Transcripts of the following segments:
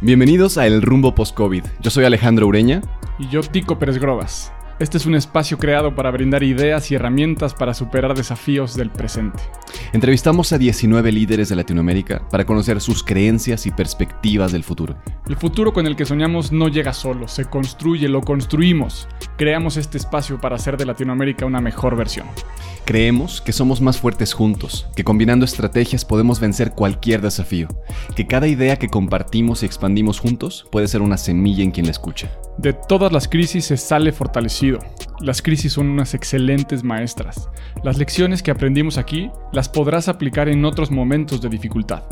Bienvenidos a El Rumbo Post-COVID. Yo soy Alejandro Ureña. Y yo, Tico Pérez Grobas. Este es un espacio creado para brindar ideas y herramientas para superar desafíos del presente. Entrevistamos a 19 líderes de Latinoamérica para conocer sus creencias y perspectivas del futuro. El futuro con el que soñamos no llega solo, se construye, lo construimos. Creamos este espacio para hacer de Latinoamérica una mejor versión. Creemos que somos más fuertes juntos, que combinando estrategias podemos vencer cualquier desafío, que cada idea que compartimos y expandimos juntos puede ser una semilla en quien la escucha. De todas las crisis se sale fortalecido. Las crisis son unas excelentes maestras. Las lecciones que aprendimos aquí las podrás aplicar en otros momentos de dificultad.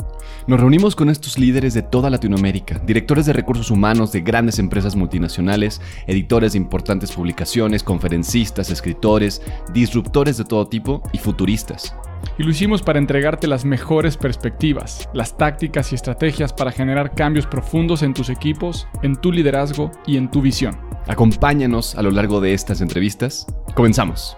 Nos reunimos con estos líderes de toda Latinoamérica, directores de recursos humanos de grandes empresas multinacionales, editores de importantes publicaciones, conferencistas, escritores, disruptores de todo tipo y futuristas. Y lo hicimos para entregarte las mejores perspectivas, las tácticas y estrategias para generar cambios profundos en tus equipos, en tu liderazgo y en tu visión. Acompáñanos a lo largo de estas entrevistas. Comenzamos.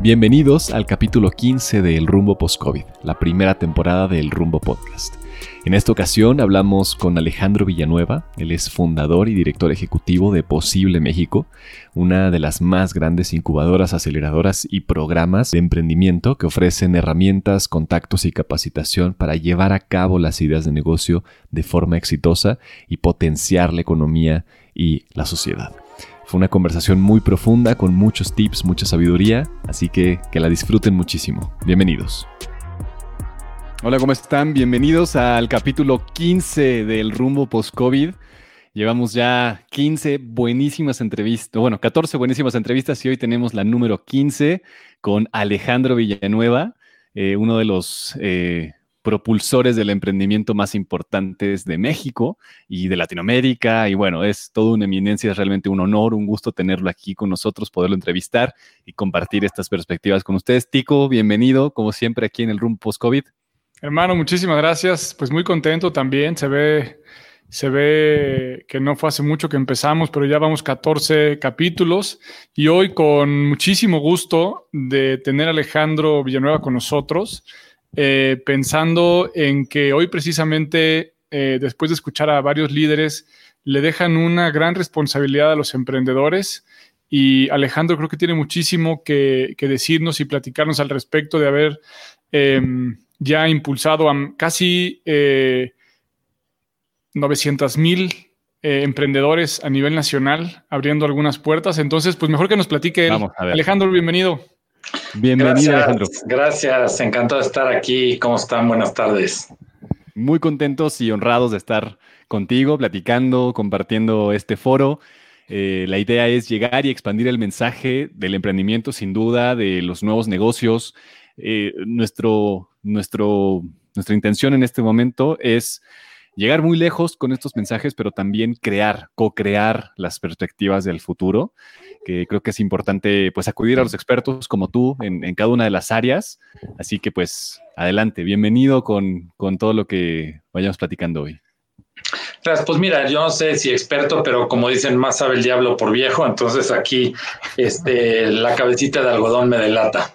Bienvenidos al capítulo 15 de El Rumbo Post-COVID, la primera temporada del Rumbo Podcast. En esta ocasión hablamos con Alejandro Villanueva, él es fundador y director ejecutivo de Posible México, una de las más grandes incubadoras, aceleradoras y programas de emprendimiento que ofrecen herramientas, contactos y capacitación para llevar a cabo las ideas de negocio de forma exitosa y potenciar la economía y la sociedad. Fue una conversación muy profunda con muchos tips, mucha sabiduría, así que que la disfruten muchísimo. Bienvenidos. Hola, ¿cómo están? Bienvenidos al capítulo 15 del rumbo post-COVID. Llevamos ya 15 buenísimas entrevistas, bueno, 14 buenísimas entrevistas y hoy tenemos la número 15 con Alejandro Villanueva, eh, uno de los eh, propulsores del emprendimiento más importantes de México y de Latinoamérica. Y bueno, es todo una eminencia, es realmente un honor, un gusto tenerlo aquí con nosotros, poderlo entrevistar y compartir estas perspectivas con ustedes. Tico, bienvenido, como siempre, aquí en el Room Post-COVID. Hermano, muchísimas gracias. Pues muy contento también. Se ve, se ve que no fue hace mucho que empezamos, pero ya vamos 14 capítulos. Y hoy con muchísimo gusto de tener a Alejandro Villanueva con nosotros. Eh, pensando en que hoy precisamente, eh, después de escuchar a varios líderes, le dejan una gran responsabilidad a los emprendedores y Alejandro creo que tiene muchísimo que, decirnos y platicarnos al respecto de haber em, ya impulsado a casi 900 eh, mil emprendedores a nivel nacional, abriendo algunas puertas. Entonces, pues mejor que nos platique él. Alejandro, bienvenido. Bienvenido, Alejandro. Gracias, encantado de estar aquí. ¿Cómo están? Buenas tardes. Muy contentos y honrados de estar contigo, platicando, compartiendo este foro. Eh, la idea es llegar y expandir el mensaje del emprendimiento, sin duda, de los nuevos negocios. Eh, nuestro, nuestra intención en este momento es llegar muy lejos con estos mensajes, pero también crear, co-crear las perspectivas del futuro que creo que es importante pues acudir a los expertos como tú en, cada una de las áreas. Así que pues adelante, bienvenido con, todo lo que vayamos platicando hoy. Pues mira, yo no sé si experto, pero como dicen, más sabe el diablo por viejo, entonces aquí este, la cabecita de algodón me delata.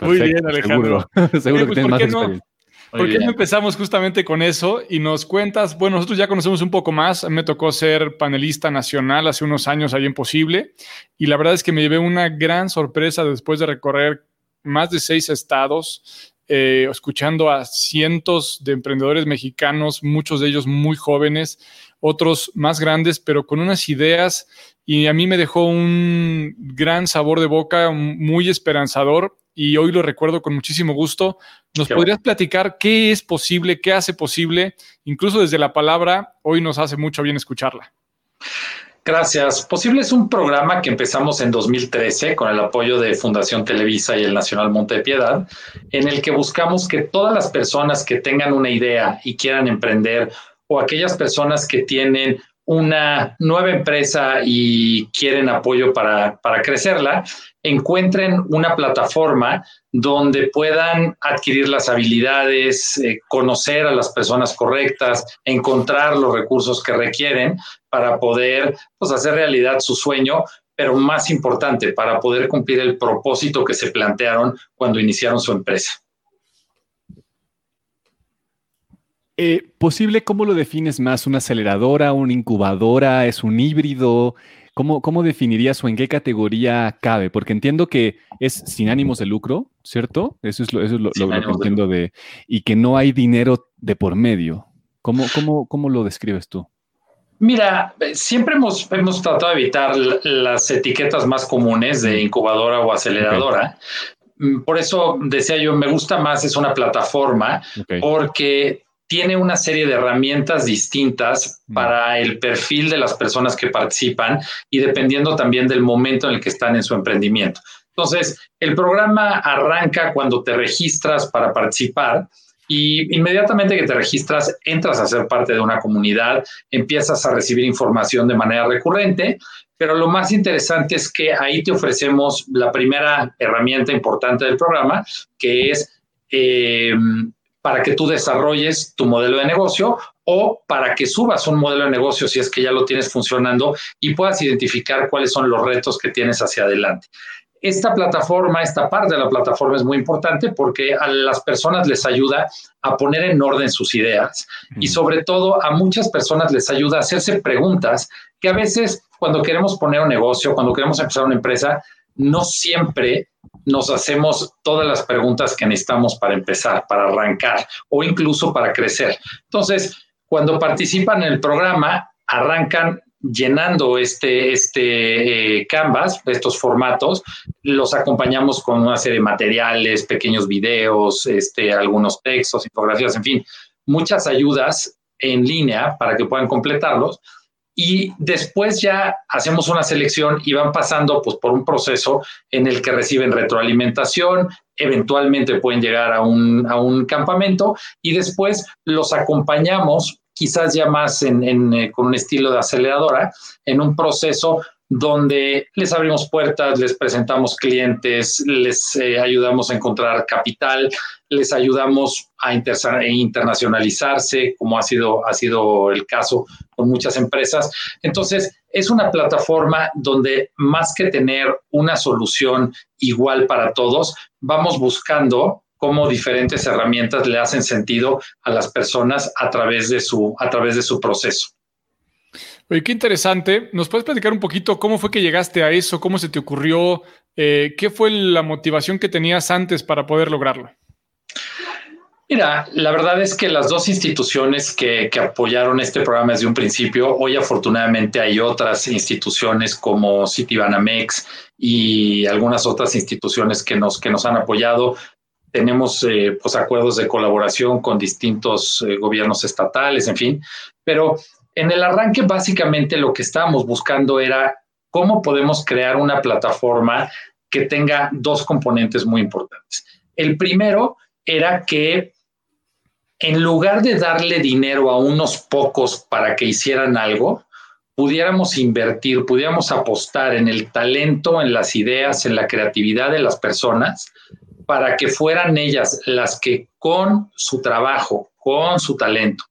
Muy bien, Alejandro. Seguro, seguro que pues, tienes más experiencia. ¿Por qué no empezamos justamente con eso y nos cuentas? Bueno, nosotros ya conocemos un poco más. Me tocó ser panelista nacional hace unos años ahí en Posible y la verdad es que me llevé una gran sorpresa después de recorrer más de seis estados, eh, escuchando a cientos de emprendedores mexicanos, muchos de ellos muy jóvenes, otros más grandes, pero con unas ideas y a mí me dejó un gran sabor de boca, muy esperanzador y hoy lo recuerdo con muchísimo gusto. ¿Nos podrías platicar qué es posible, qué hace posible? Incluso desde la palabra, hoy nos hace mucho bien escucharla. Gracias. Posible es un programa que empezamos en 2013 con el apoyo de Fundación Televisa y el Nacional Monte de Piedad, en el que buscamos que todas las personas que tengan una idea y quieran emprender o aquellas personas que tienen una nueva empresa y quieren apoyo para, para crecerla, encuentren una plataforma donde puedan adquirir las habilidades, eh, conocer a las personas correctas, encontrar los recursos que requieren para poder pues, hacer realidad su sueño, pero más importante, para poder cumplir el propósito que se plantearon cuando iniciaron su empresa. Eh, ¿Posible cómo lo defines más? ¿Una aceleradora, una incubadora? ¿Es un híbrido? ¿Cómo, ¿Cómo definirías o en qué categoría cabe? Porque entiendo que es sin ánimos de lucro, ¿cierto? Eso es lo, eso es lo, que entiendo de... Y que no hay dinero de por medio. ¿Cómo, cómo, cómo lo describes tú? Mira, siempre hemos, hemos tratado de evitar las etiquetas más comunes de incubadora o aceleradora. Mm, por eso decía yo, me gusta más, es una plataforma, porque tiene una serie de herramientas distintas mm. para el perfil de las personas que participan y dependiendo también del momento en el que están en su emprendimiento. Entonces, el programa arranca cuando te registras para participar y inmediatamente que te registras, entras a ser parte de una comunidad, empiezas a recibir información de manera recurrente, pero lo más interesante es que ahí te ofrecemos la primera herramienta importante del programa, que es eh, para que tú desarrolles tu modelo de negocio o para que subas un modelo de negocio si es que ya lo tienes funcionando y puedas identificar cuáles son los retos que tienes hacia adelante. Esta plataforma, esta parte de la plataforma es muy importante porque a las personas les ayuda a poner en orden sus ideas y sobre todo a muchas personas les ayuda a hacerse preguntas que a veces cuando queremos poner un negocio, cuando queremos empezar una empresa, no siempre nos hacemos todas las preguntas que necesitamos para empezar, para arrancar o incluso para crecer. Entonces, cuando participan en el programa, arrancan llenando este, este eh, canvas, estos formatos, los acompañamos con una serie de materiales, pequeños videos, este, algunos textos, infografías, en fin, muchas ayudas en línea para que puedan completarlos. Y después ya hacemos una selección y van pasando pues, por un proceso en el que reciben retroalimentación, eventualmente pueden llegar a un, a un campamento y después los acompañamos quizás ya más en, eh, con un estilo de aceleradora, en un proceso donde les abrimos puertas, les presentamos clientes, les eh, ayudamos a encontrar capital, les ayudamos a internacionalizarse, como ha sido, ha sido el caso con muchas empresas. Entonces, es una plataforma donde más que tener una solución igual para todos, vamos buscando cómo diferentes herramientas le hacen sentido a las personas a través de su, a través de su proceso. Oye, qué interesante. ¿Nos puedes platicar un poquito cómo fue que llegaste a eso? ¿Cómo se te ocurrió? Eh, ¿Qué fue la motivación que tenías antes para poder lograrlo? Mira, la verdad es que las dos instituciones que, que, apoyaron este programa desde un principio, hoy afortunadamente hay otras instituciones como Citibanamex y algunas otras instituciones que nos, que nos han apoyado tenemos eh, pues, acuerdos de colaboración con distintos eh, gobiernos estatales, en fin, pero en el arranque básicamente lo que estábamos buscando era cómo podemos crear una plataforma que tenga dos componentes muy importantes. El primero era que en lugar de darle dinero a unos pocos para que hicieran algo, pudiéramos invertir, pudiéramos apostar en el talento, en las ideas, en la creatividad de las personas para que fueran ellas las que con su trabajo, con su talento,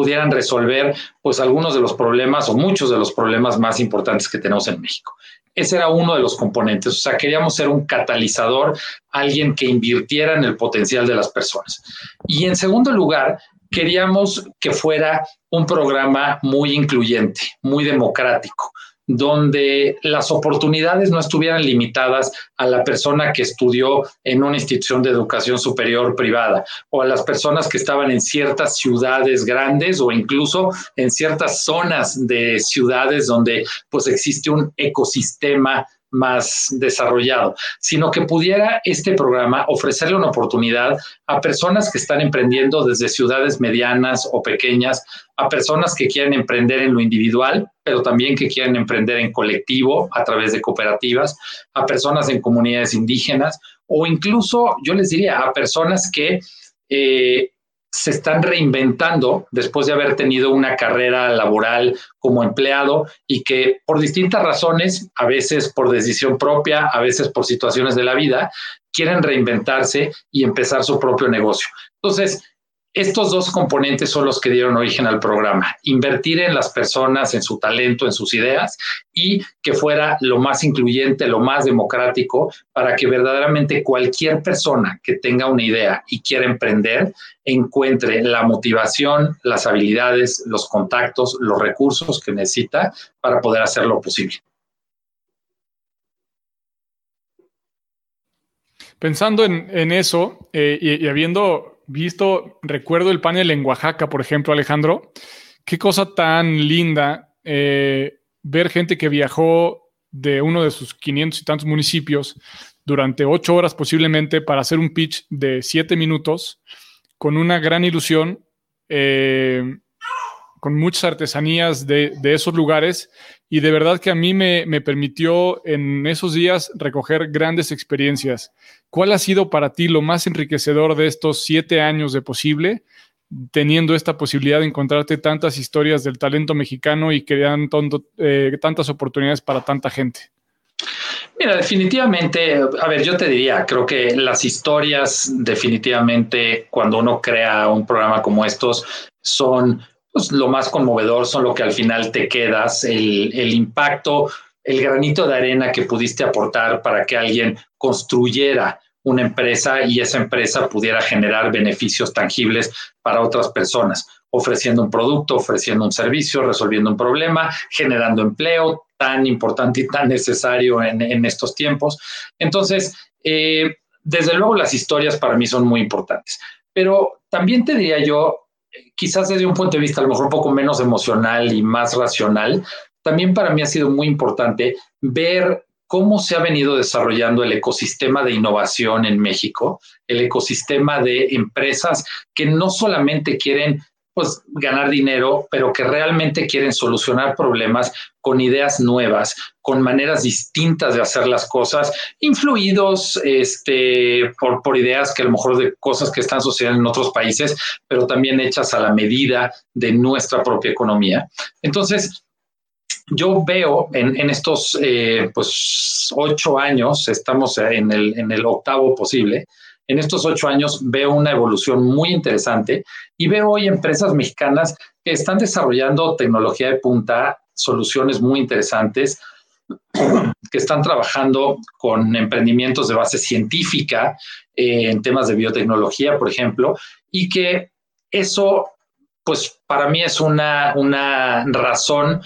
pudieran resolver pues algunos de los problemas o muchos de los problemas más importantes que tenemos en México. Ese era uno de los componentes, o sea, queríamos ser un catalizador, alguien que invirtiera en el potencial de las personas. Y en segundo lugar, queríamos que fuera un programa muy incluyente, muy democrático, donde las oportunidades no estuvieran limitadas a la persona que estudió en una institución de educación superior privada o a las personas que estaban en ciertas ciudades grandes o incluso en ciertas zonas de ciudades donde pues existe un ecosistema más desarrollado, sino que pudiera este programa ofrecerle una oportunidad a personas que están emprendiendo desde ciudades medianas o pequeñas, a personas que quieren emprender en lo individual, pero también que quieren emprender en colectivo a través de cooperativas, a personas en comunidades indígenas o incluso, yo les diría, a personas que eh, se están reinventando después de haber tenido una carrera laboral como empleado y que por distintas razones, a veces por decisión propia, a veces por situaciones de la vida, quieren reinventarse y empezar su propio negocio. Entonces, estos dos componentes son los que dieron origen al programa. Invertir en las personas, en su talento, en sus ideas y que fuera lo más incluyente, lo más democrático para que verdaderamente cualquier persona que tenga una idea y quiera emprender encuentre la motivación, las habilidades, los contactos, los recursos que necesita para poder hacerlo posible. Pensando en, eso eh, y habiendo visto, recuerdo el panel en Oaxaca, por ejemplo, Alejandro, qué cosa tan linda eh, ver gente que viajó de uno de sus 500 y tantos municipios durante ocho horas posiblemente para hacer un pitch de siete minutos con una gran ilusión, eh, con muchas artesanías de, esos lugares y de verdad que a mí me, me permitió en esos días recoger grandes experiencias. ¿Cuál ha sido para ti lo más enriquecedor de estos siete años de posible, teniendo esta posibilidad de encontrarte tantas historias del talento mexicano y que dan eh, tantas oportunidades para tanta gente? Mira, definitivamente, a ver, yo te diría, creo que las historias definitivamente cuando uno crea un programa como estos son pues, lo más conmovedor, son lo que al final te quedas, el, impacto el granito de arena que pudiste aportar para que alguien construyera una empresa y esa empresa pudiera generar beneficios tangibles para otras personas, ofreciendo un producto, ofreciendo un servicio, resolviendo un problema, generando empleo tan importante y tan necesario en, estos tiempos. Entonces, eh, desde luego las historias para mí son muy importantes, pero también te diría yo, quizás desde un punto de vista a lo mejor un poco menos emocional y más racional, también para mí ha sido muy importante ver cómo se ha venido desarrollando el ecosistema de innovación en México, el ecosistema de empresas que no solamente quieren pues ganar dinero, pero que realmente quieren solucionar problemas con ideas nuevas, con maneras distintas de hacer las cosas, influidos este, por, por ideas que a lo mejor de cosas que están sucediendo en otros países, pero también hechas a la medida de nuestra propia economía. Entonces, yo veo en, estos eh, pues, ocho años, estamos en el, en el octavo posible, en estos ocho años veo una evolución muy interesante y veo hoy empresas mexicanas que están desarrollando tecnología de punta, soluciones muy interesantes, que están trabajando con emprendimientos de base científica eh, en temas de biotecnología, por ejemplo, y que eso, pues para mí es una, una razón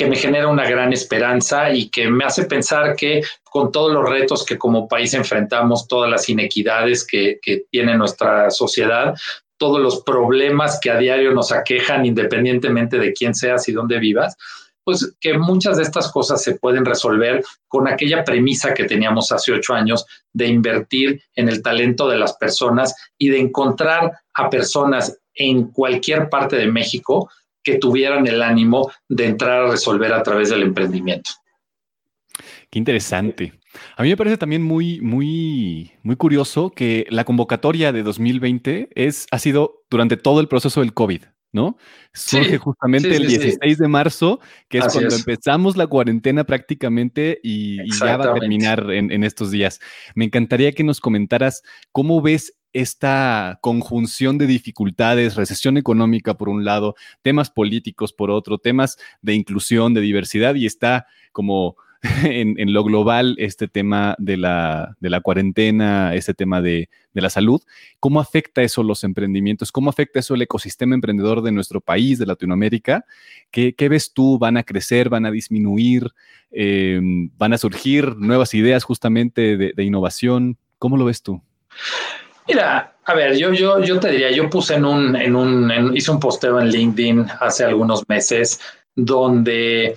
que me genera una gran esperanza y que me hace pensar que con todos los retos que como país enfrentamos, todas las inequidades que, tiene nuestra sociedad, todos los problemas que a diario nos aquejan independientemente de quién seas y dónde vivas, pues que muchas de estas cosas se pueden resolver con aquella premisa que teníamos hace ocho años de invertir en el talento de las personas y de encontrar a personas en cualquier parte de México que tuvieran el ánimo de entrar a resolver a través del emprendimiento. Qué interesante. A mí me parece también muy, muy, muy curioso que la convocatoria de 2020 es, ha sido durante todo el proceso del COVID, ¿no? Surge justamente el 16 de marzo, que es cuando empezamos la cuarentena prácticamente y, ya va a terminar en, en, estos días. Me encantaría que nos comentaras cómo ves esta conjunción de dificultades, recesión económica por un lado, temas políticos por otro, temas de inclusión, de diversidad, y está como en, lo global este tema de la, cuarentena, este tema de, la salud. ¿Cómo afecta eso los emprendimientos? ¿Cómo afecta eso el ecosistema emprendedor de nuestro país, de Latinoamérica? ¿Qué, ves tú? ¿Van a crecer? ¿Van a disminuir? Em, ¿Van a surgir nuevas ideas justamente de, de innovación? ¿Cómo lo ves tú? Mira, a ver, yo, yo, yo te diría, yo puse en un, en un, hice un posteo en LinkedIn hace algunos meses donde,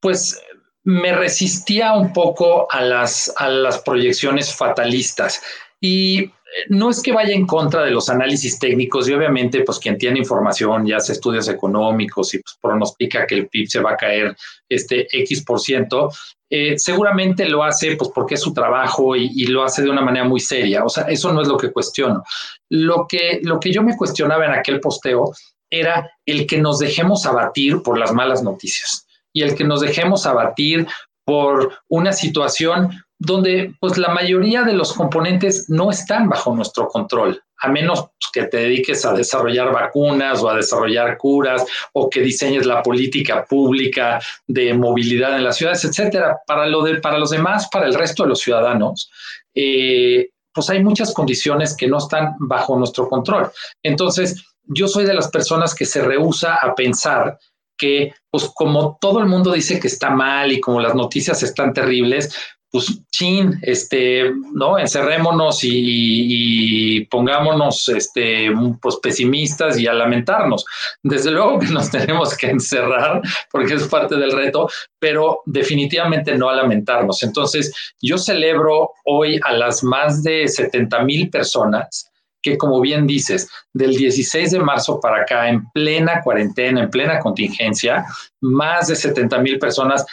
pues, me resistía un poco a las, a las proyecciones fatalistas. Y no es que vaya en contra de los análisis técnicos y obviamente pues quien tiene información y hace estudios económicos y pues pronostica que el PIB se va a caer este X por ciento, eh, seguramente lo hace pues porque es su trabajo y, lo hace de una manera muy seria. O sea, eso no es lo que cuestiono. Lo que, lo que yo me cuestionaba en aquel posteo era el que nos dejemos abatir por las malas noticias y el que nos dejemos abatir por una situación donde pues la mayoría de los componentes no están bajo nuestro control, a menos que te dediques a desarrollar vacunas o a desarrollar curas o que diseñes la política pública de movilidad en las ciudades, etcétera. Para, lo de, para los demás, para el resto de los ciudadanos, eh, pues hay muchas condiciones que no están bajo nuestro control. Entonces, yo soy de las personas que se rehúsa a pensar que, pues como todo el mundo dice que está mal y como las noticias están terribles, pues chin, este, ¿no? Encerrémonos y, pongámonos, este, pues pesimistas y a lamentarnos. Desde luego que nos tenemos que encerrar porque es parte del reto, pero definitivamente no a lamentarnos. Entonces, yo celebro hoy a las más de 70 mil personas que, como bien dices, del 16 de marzo para acá, en plena cuarentena, en plena contingencia, más de 70 mil personas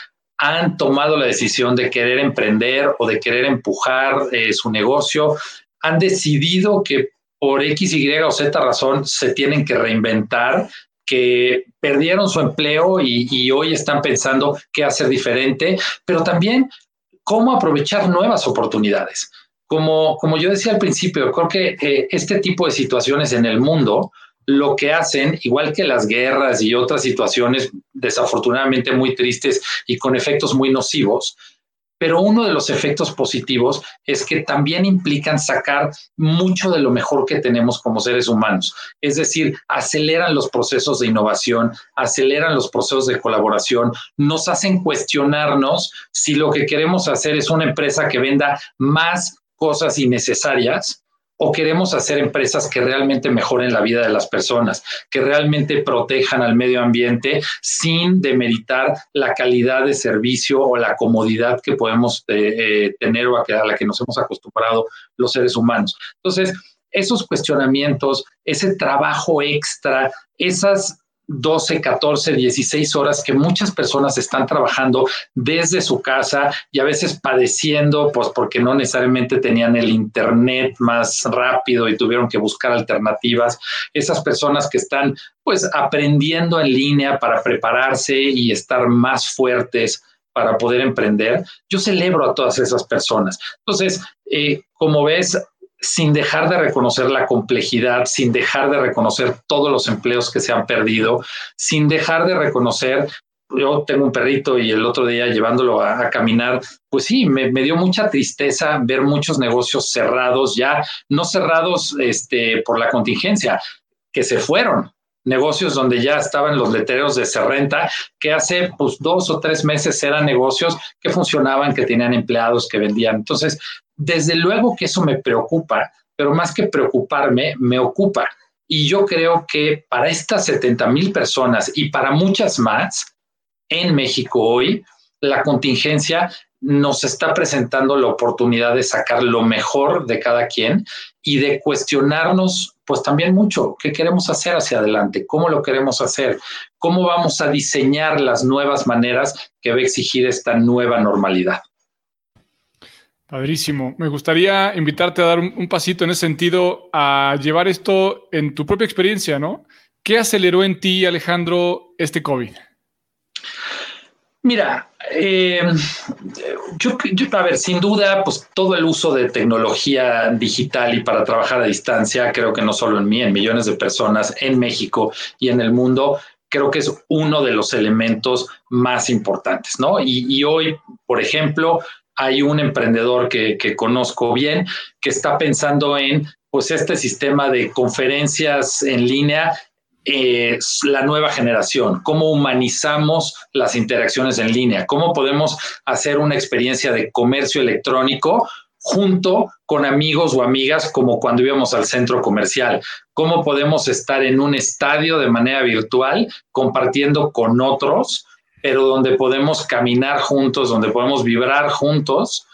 han tomado la decisión de querer emprender o de querer empujar eh, su negocio, han decidido que por X, Y o Z razón se tienen que reinventar, que perdieron su empleo y, y hoy están pensando qué hacer diferente, pero también cómo aprovechar nuevas oportunidades. Como, como yo decía al principio, creo que eh, este tipo de situaciones en el mundo lo que hacen, igual que las guerras y otras situaciones desafortunadamente muy tristes y con efectos muy nocivos, pero uno de los efectos positivos es que también implican sacar mucho de lo mejor que tenemos como seres humanos. Es decir, aceleran los procesos de innovación, aceleran los procesos de colaboración, nos hacen cuestionarnos si lo que queremos hacer es una empresa que venda más cosas innecesarias o queremos hacer empresas que realmente mejoren la vida de las personas, que realmente protejan al medio ambiente sin demeritar la calidad de servicio o la comodidad que podemos eh, eh, tener o a, a la que nos hemos acostumbrado los seres humanos. Entonces, esos cuestionamientos, ese trabajo extra, esas 12, 14, 16 horas que muchas personas están trabajando desde su casa y a veces padeciendo, pues porque no necesariamente tenían el Internet más rápido y tuvieron que buscar alternativas. Esas personas que están pues aprendiendo en línea para prepararse y estar más fuertes para poder emprender. Yo celebro a todas esas personas. Entonces, eh, como ves, sin dejar de reconocer la complejidad, sin dejar de reconocer todos los empleos que se han perdido, sin dejar de reconocer, yo tengo un perrito y el otro día llevándolo a, caminar, pues sí, me, dio mucha tristeza ver muchos negocios cerrados, ya no cerrados este, por la contingencia, que se fueron, negocios donde ya estaban los letreros de Serrenta, que hace pues dos o tres meses eran negocios que funcionaban, que tenían empleados, que vendían. Entonces, desde luego que eso me preocupa, pero más que preocuparme, me ocupa. Y yo creo que para estas 70 mil personas y para muchas más en México hoy, la contingencia nos está presentando la oportunidad de sacar lo mejor de cada quien y de cuestionarnos, pues también mucho, qué queremos hacer hacia adelante, cómo lo queremos hacer, cómo vamos a diseñar las nuevas maneras que va a exigir esta nueva normalidad. Padrísimo. Me gustaría invitarte a dar un, pasito en ese sentido, a llevar esto en tu propia experiencia, ¿no? ¿Qué aceleró en ti, Alejandro, este COVID? Mira, eh, yo, a ver, sin duda, pues todo el uso de tecnología digital y para trabajar a distancia, creo que no solo en mí, en millones de personas en México y en el mundo, creo que es uno de los elementos más importantes, ¿no? y hoy, por ejemplo, hay un emprendedor que, conozco bien que está pensando en pues este sistema de conferencias en línea eh, la nueva generación, cómo humanizamos las interacciones en línea, cómo podemos hacer una experiencia de comercio electrónico junto con amigos o amigas como cuando íbamos al centro comercial, cómo podemos estar en un estadio de manera virtual compartiendo con otros pero donde podemos caminar juntos, donde podemos vibrar juntos,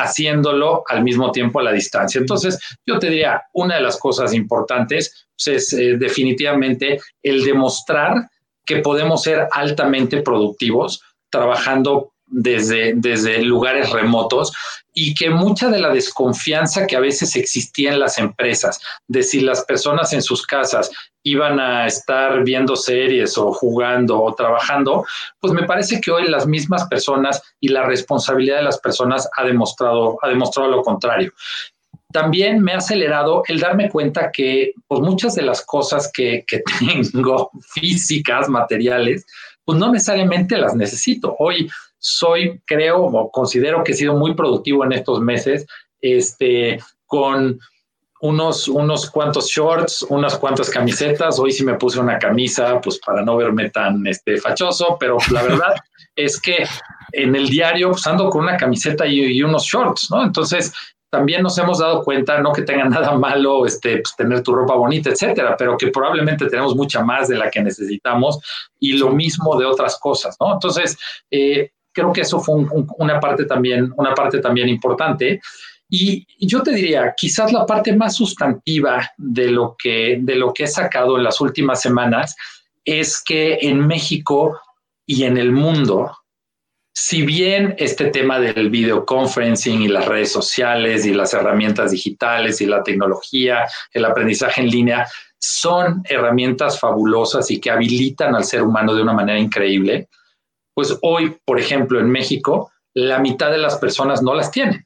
haciéndolo al mismo tiempo a la distancia. Entonces, yo te diría, una de las cosas importantes pues, es eh, definitivamente el demostrar que podemos ser altamente productivos trabajando desde, desde lugares remotos y que mucha de la desconfianza que a veces existía en las empresas, de si las personas en sus casas iban a estar viendo series o jugando o trabajando, pues me parece que hoy las mismas personas y la responsabilidad de las personas ha demostrado, ha demostrado lo contrario. También me ha acelerado el darme cuenta que pues muchas de las cosas que, que tengo físicas, materiales, pues no necesariamente las necesito. Hoy soy, creo o considero que he sido muy productivo en estos meses, este, con unos, unos cuantos shorts, unas cuantas camisetas. Hoy sí me puse una camisa, pues para no verme tan este, fachoso, pero la verdad es que en el diario pues, ando con una camiseta y, y, unos shorts, ¿no? Entonces, también nos hemos dado cuenta, no que tenga nada malo este, pues, tener tu ropa bonita, etcétera, pero que probablemente tenemos mucha más de la que necesitamos y lo mismo de otras cosas, ¿no? Entonces, eh, creo que eso fue una parte también, una parte también importante. Y yo te diría, quizás la parte más sustantiva de lo que, de lo que he sacado en las últimas semanas es que en México y en el mundo, si bien este tema del videoconferencing y las redes sociales y las herramientas digitales y la tecnología, el aprendizaje en línea, son herramientas fabulosas y que habilitan al ser humano de una manera increíble, pues hoy, por ejemplo, en México, la mitad de las personas no las tienen.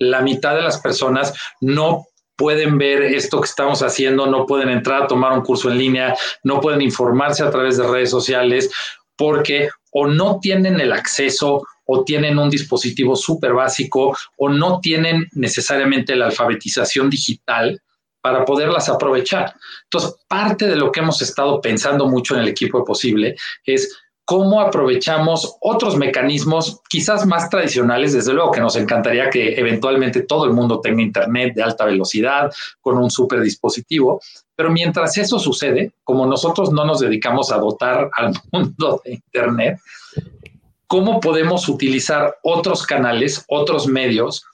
La mitad de las personas no pueden ver esto que estamos haciendo, no pueden entrar a tomar un curso en línea, no pueden informarse a través de redes sociales, porque o no tienen el acceso o tienen un dispositivo súper básico o no tienen necesariamente la alfabetización digital para poderlas aprovechar. Entonces, parte de lo que hemos estado pensando mucho en el equipo Posible es cómo aprovechamos otros mecanismos quizás más tradicionales, desde luego que nos encantaría que eventualmente todo el mundo tenga internet de alta velocidad con un super dispositivo, pero mientras eso sucede, como nosotros no nos dedicamos a dotar al mundo de internet, ¿cómo podemos utilizar otros canales, otros medios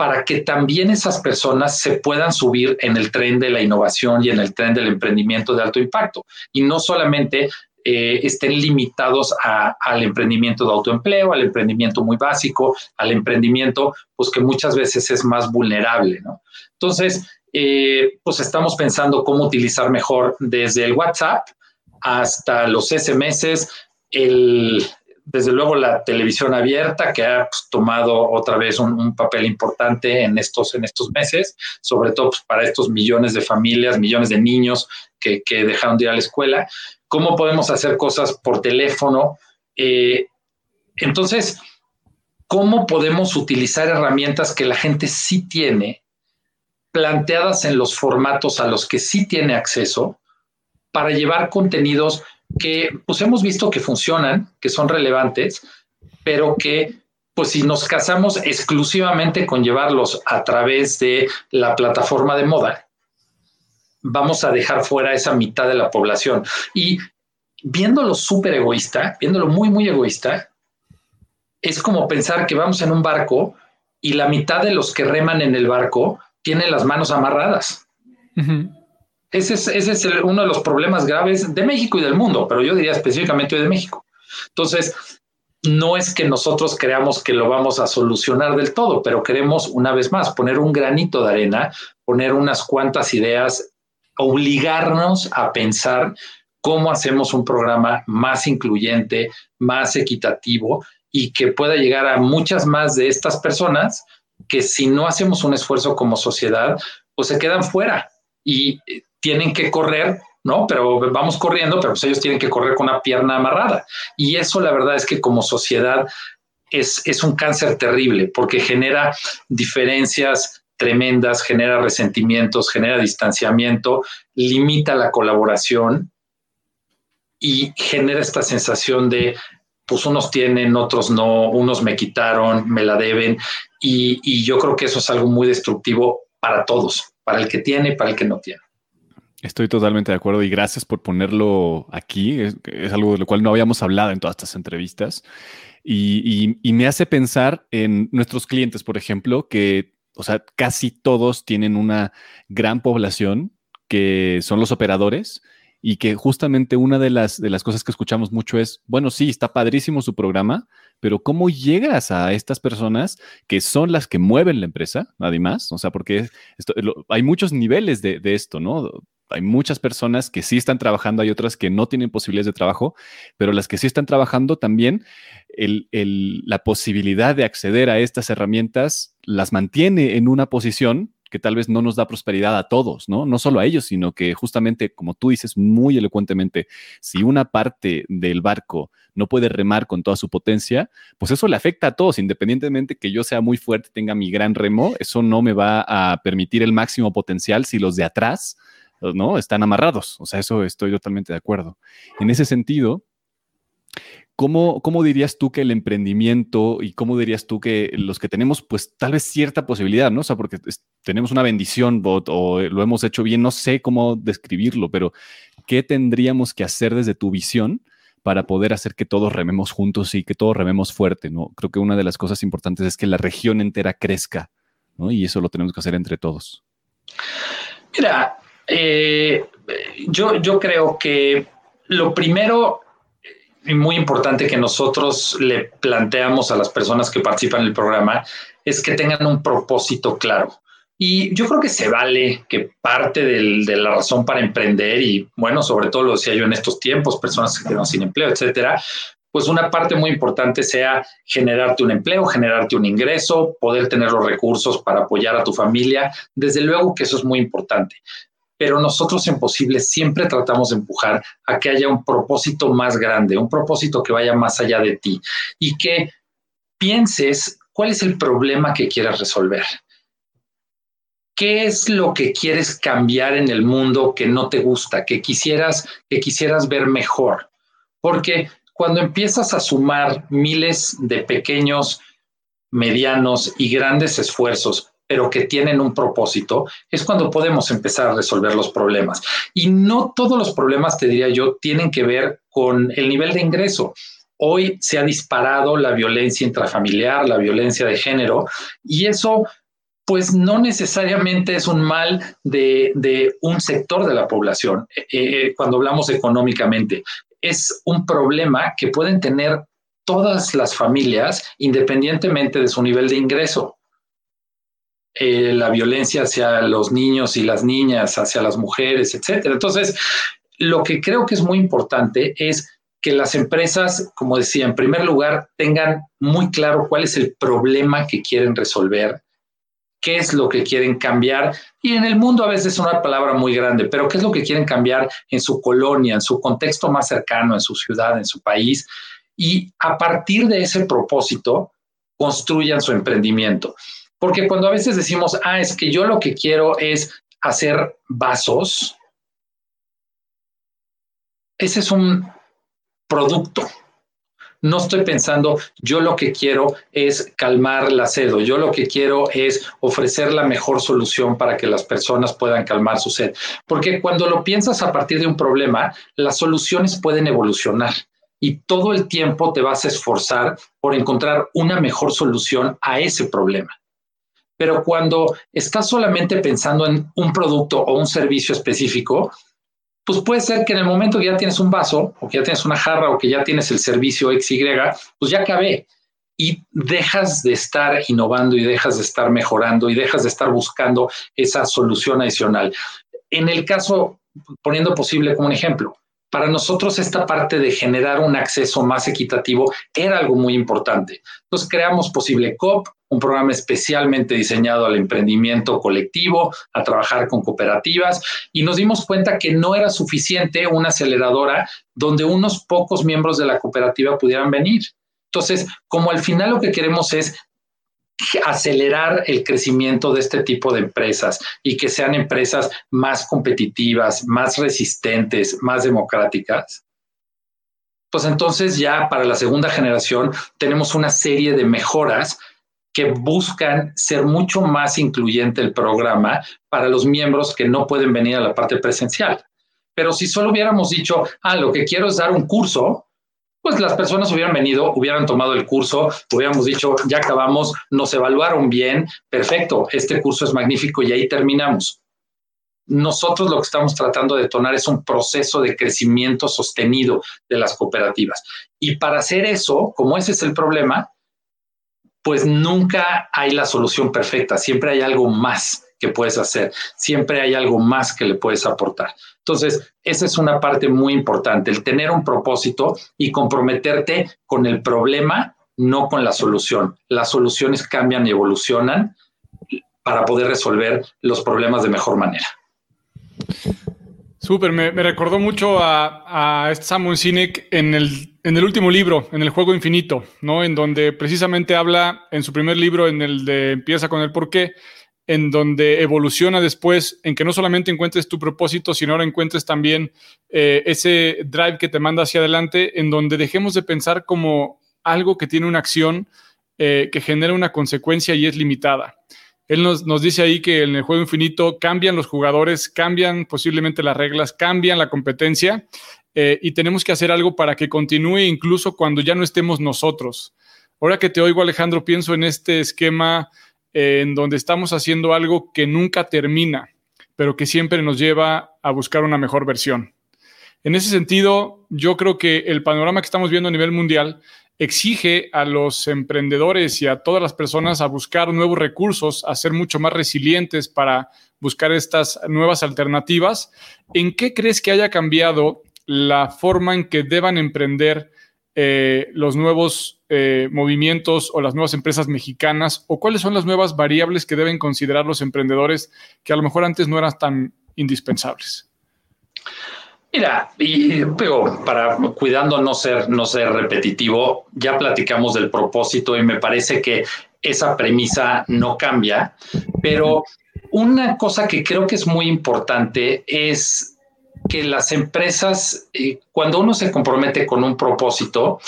para que también esas personas se puedan subir en el tren de la innovación y en el tren del emprendimiento de alto impacto. Y no solamente eh, estén limitados al emprendimiento de autoempleo, al emprendimiento muy básico, al emprendimiento, pues que muchas veces es más vulnerable. Entonces, eh, pues estamos pensando cómo utilizar mejor desde el WhatsApp hasta los SMS, el, desde luego la televisión abierta, que ha pues, tomado otra vez un, papel importante en estos, en estos meses, sobre todo pues, para estos millones de familias, millones de niños que, que dejaron de ir a la escuela, cómo podemos hacer cosas por teléfono. Eh, entonces, ¿cómo podemos utilizar herramientas que la gente sí tiene, planteadas en los formatos a los que sí tiene acceso, para llevar contenidos que pues hemos visto que funcionan, que son relevantes, pero que pues si nos casamos exclusivamente con llevarlos a través de la plataforma de moda, vamos a dejar fuera esa mitad de la población. Y viéndolo súper egoísta, viéndolo muy, muy egoísta, es como pensar que vamos en un barco y la mitad de los que reman en el barco tienen las manos amarradas. Ese es, ese es uno de los problemas graves de México y del mundo, pero yo diría específicamente de México. Entonces, no es que nosotros creamos que lo vamos a solucionar del todo, pero queremos una vez más poner un granito de arena, poner unas cuantas ideas obligarnos a pensar cómo hacemos un programa más incluyente, más equitativo y que pueda llegar a muchas más de estas personas que si no hacemos un esfuerzo como sociedad, pues se quedan fuera y tienen que correr, ¿no? Pero vamos corriendo, pero pues ellos tienen que correr con una pierna amarrada. Y eso la verdad es que como sociedad es, es un cáncer terrible porque genera diferencias tremendas, genera resentimientos, genera distanciamiento, limita la colaboración y genera esta sensación de, pues unos tienen, otros no, unos me quitaron, me la deben, y, yo creo que eso es algo muy destructivo para todos, para el que tiene y para el que no tiene. Estoy totalmente de acuerdo y gracias por ponerlo aquí. Es, algo de lo cual no habíamos hablado en todas estas entrevistas. y, me hace pensar en nuestros clientes, por ejemplo, que o sea, casi todos tienen una gran población que son los operadores y que justamente una de las, de las cosas que escuchamos mucho es, bueno, sí, está padrísimo su programa, pero ¿cómo llegas a estas personas que son las que mueven la empresa, además? O sea, porque hay muchos niveles de, de esto, ¿no? Hay muchas personas que sí están trabajando, hay otras que no tienen posibilidades de trabajo, pero las que sí están trabajando también, la posibilidad de acceder a estas herramientas las mantiene en una posición que tal vez no nos da prosperidad a todos, ¿no? No solo a ellos, sino que justamente, como tú dices muy elocuentemente, si una parte del barco no puede remar con toda su potencia, pues eso le afecta a todos, independientemente que yo sea muy fuerte, tenga mi gran remo, eso no me va a permitir el máximo potencial si los de atrás ¿no? Están amarrados. O sea, eso estoy totalmente de acuerdo. En ese sentido, ¿cómo, ¿cómo, dirías tú que el emprendimiento y cómo dirías tú que los que tenemos, pues tal vez cierta posibilidad, ¿no? O sea, porque tenemos una bendición bot, o lo hemos hecho bien, no sé cómo describirlo, pero ¿qué tendríamos que hacer desde tu visión? para poder hacer que todos rememos juntos y que todos rememos fuerte, ¿no? Creo que una de las cosas importantes es que la región entera crezca, ¿no? Y eso lo tenemos que hacer entre todos. Mira, eh, yo, yo creo que lo primero y muy importante que nosotros le planteamos a las personas que participan en el programa es que tengan un propósito claro. Y yo creo que se vale que parte de la razón para emprender, y bueno, sobre todo lo decía yo en estos tiempos, personas que quedan sin empleo, etcétera, pues una parte muy importante sea generarte un empleo, generarte un ingreso, poder tener los recursos para apoyar a tu familia. Desde luego que eso es muy importante pero nosotros en Posible siempre tratamos de empujar a que haya un propósito más grande, un propósito que vaya más allá de ti y que pienses cuál es el problema que quieras resolver. ¿Qué es lo que quieres cambiar en el mundo que no te gusta, que quisieras, que quisieras ver mejor? Porque cuando empiezas a sumar miles de pequeños, medianos y grandes esfuerzos pero que tienen un propósito, es cuando podemos empezar a resolver los problemas. Y no todos los problemas, te diría yo, tienen que ver con el nivel de ingreso. Hoy se ha disparado la violencia intrafamiliar, la violencia de género, y eso pues no necesariamente es un mal de, un sector de la población, eh, eh, cuando hablamos económicamente. Es un problema que pueden tener todas las familias independientemente de su nivel de ingreso. Eh, la violencia hacia los niños y las niñas, hacia las mujeres, etcétera. Entonces, lo que creo que es muy importante es que las empresas, como decía, en primer lugar, tengan muy claro cuál es el problema que quieren resolver, qué es lo que quieren cambiar. Y en el mundo a veces es una palabra muy grande, pero qué es lo que quieren cambiar en su colonia, en su contexto más cercano, en su ciudad, en su país. Y a partir de ese propósito, construyan su emprendimiento. Porque cuando a veces decimos, ah, es que yo lo que quiero es hacer vasos, ese es un producto. No estoy pensando, yo lo que quiero es calmar la sed, yo lo que quiero es ofrecer la mejor solución para que las personas puedan calmar su sed. Porque cuando lo piensas a partir de un problema, las soluciones pueden evolucionar y todo el tiempo te vas a esforzar por encontrar una mejor solución a ese problema. Pero cuando estás solamente pensando en un producto o un servicio específico, pues puede ser que en el momento que ya tienes un vaso o que ya tienes una jarra o que ya tienes el servicio XY, pues ya acabé y dejas de estar innovando y dejas de estar mejorando y dejas de estar buscando esa solución adicional. En el caso, poniendo posible como un ejemplo, para nosotros esta parte de generar un acceso más equitativo era algo muy importante. Entonces creamos Posible COP, un programa especialmente diseñado al emprendimiento colectivo, a trabajar con cooperativas, y nos dimos cuenta que no era suficiente una aceleradora donde unos pocos miembros de la cooperativa pudieran venir. Entonces, como al final lo que queremos es acelerar el crecimiento de este tipo de empresas y que sean empresas más competitivas, más resistentes, más democráticas, pues entonces ya para la segunda generación tenemos una serie de mejoras que buscan ser mucho más incluyente el programa para los miembros que no pueden venir a la parte presencial. Pero si solo hubiéramos dicho, ah, lo que quiero es dar un curso, pues las personas hubieran venido, hubieran tomado el curso, hubiéramos dicho, ya acabamos, nos evaluaron bien, perfecto, este curso es magnífico y ahí terminamos. nosotros lo que estamos tratando de detonar es un proceso de crecimiento sostenido de las cooperativas. Y para hacer eso, como ese es el problema, pues nunca hay la solución perfecta, siempre hay algo más que puedes hacer, siempre hay algo más que le puedes aportar. Entonces, esa es una parte muy importante, el tener un propósito y comprometerte con el problema, no con la solución. Las soluciones cambian y evolucionan para poder resolver los problemas de mejor manera. Súper, me, recordó mucho a, a Samuel Sinek en el, en el último libro, en el Juego Infinito, ¿no? En donde precisamente habla en su primer libro, en el de Empieza con el porqué, en donde evoluciona después, en que no solamente encuentres tu propósito, sino ahora encuentres también eh, ese drive que te manda hacia adelante, en donde dejemos de pensar como algo que tiene una acción eh, que genera una consecuencia y es limitada. Él nos, dice ahí que en el juego infinito cambian los jugadores, cambian posiblemente las reglas, cambian la competencia eh, y tenemos que hacer algo para que continúe incluso cuando ya no estemos nosotros. Ahora que te oigo, Alejandro, pienso en este esquema eh, en donde estamos haciendo algo que nunca termina, pero que siempre nos lleva a buscar una mejor versión. En ese sentido, yo creo que el panorama que estamos viendo a nivel mundial exige a los emprendedores y a todas las personas a buscar nuevos recursos, a ser mucho más resilientes para buscar estas nuevas alternativas. ¿En qué crees que haya cambiado la forma en que deban emprender eh, los nuevos eh, movimientos o las nuevas empresas mexicanas? ¿O cuáles son las nuevas variables que deben considerar los emprendedores que a lo mejor antes no eran tan indispensables? Mira, y pero para cuidando no ser, no ser repetitivo, ya platicamos del propósito y me parece que esa premisa no cambia, pero una cosa que creo que es muy importante es que las empresas, eh, cuando uno se compromete con un propósito,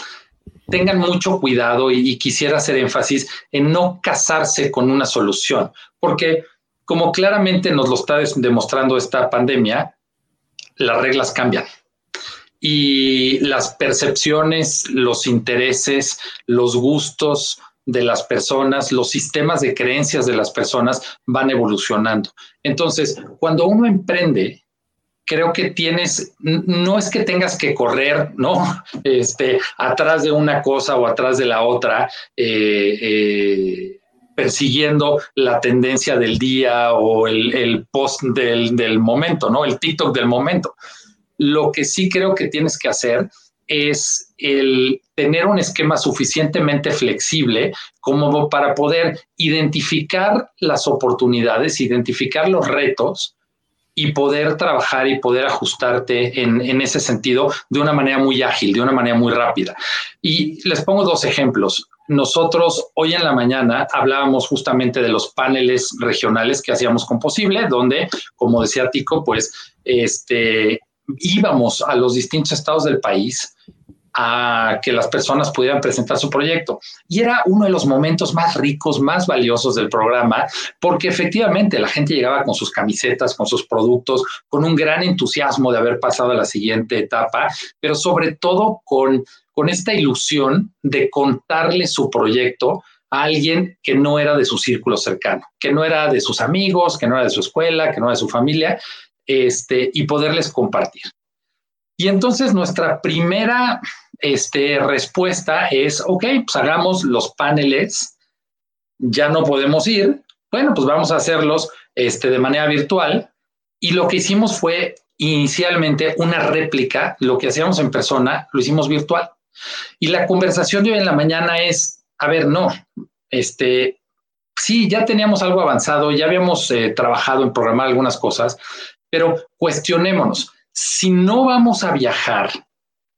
tengan mucho cuidado y, y, quisiera hacer énfasis en no casarse con una solución, porque como claramente nos lo está demostrando esta pandemia, las reglas cambian y las percepciones, los intereses, los gustos de las personas, los sistemas de creencias de las personas van evolucionando. Entonces, cuando uno emprende, creo que tienes, no es que tengas que correr, ¿no? Este, atrás de una cosa o atrás de la otra, eh, eh, persiguiendo la tendencia del día o el, post del, del, momento, ¿no? El TikTok del momento. Lo que sí creo que tienes que hacer es el tener un esquema suficientemente flexible como para poder identificar las oportunidades, identificar los retos y poder trabajar y poder ajustarte en, en, ese sentido de una manera muy ágil, de una manera muy rápida. Y les pongo dos ejemplos nosotros hoy en la mañana hablábamos justamente de los paneles regionales que hacíamos con Posible, donde, como decía Tico, pues este, íbamos a los distintos estados del país a que las personas pudieran presentar su proyecto. Y era uno de los momentos más ricos, más valiosos del programa, porque efectivamente la gente llegaba con sus camisetas, con sus productos, con un gran entusiasmo de haber pasado a la siguiente etapa, pero sobre todo con con esta ilusión de contarle su proyecto a alguien que no era de su círculo cercano, que no era de sus amigos, que no era de su escuela, que no era de su familia, este, y poderles compartir. Y entonces nuestra primera este, respuesta es, ok, pues hagamos los paneles, ya no podemos ir, bueno, pues vamos a hacerlos este, de manera virtual. Y lo que hicimos fue inicialmente una réplica, lo que hacíamos en persona, lo hicimos virtual. Y la conversación de hoy en la mañana es, a ver, no, este, sí, ya teníamos algo avanzado, ya habíamos eh, trabajado en programar algunas cosas, pero cuestionémonos, si no vamos a viajar,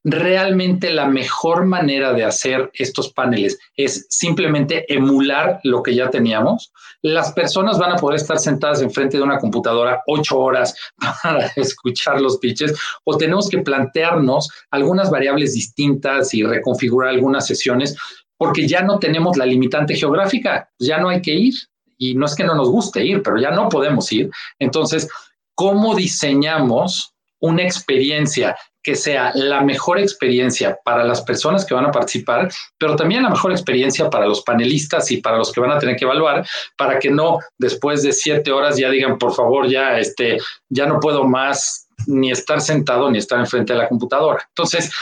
realmente la mejor manera de hacer estos paneles es simplemente emular lo que ya teníamos. Las personas van a poder estar sentadas enfrente de una computadora ocho horas para escuchar los pitches o tenemos que plantearnos algunas variables distintas y reconfigurar algunas sesiones porque ya no tenemos la limitante geográfica, ya no hay que ir. Y no es que no nos guste ir, pero ya no podemos ir. Entonces, ¿cómo diseñamos una experiencia que sea la mejor experiencia para las personas que van a participar, pero también la mejor experiencia para los panelistas y para los que van a tener que evaluar, para que no después de siete horas ya digan, por favor, ya, este, ya no puedo más ni estar sentado ni estar enfrente de la computadora. Entonces,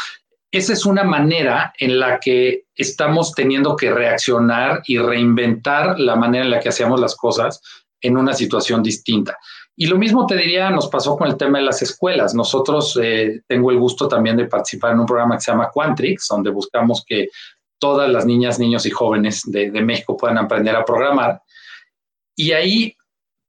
esa es una manera en la que estamos teniendo que reaccionar y reinventar la manera en la que hacíamos las cosas en una situación distinta. Y lo mismo te diría, nos pasó con el tema de las escuelas. Nosotros eh, tengo el gusto también de participar en un programa que se llama Quantrix, donde buscamos que todas las niñas, niños y jóvenes de, de México puedan aprender a programar. Y ahí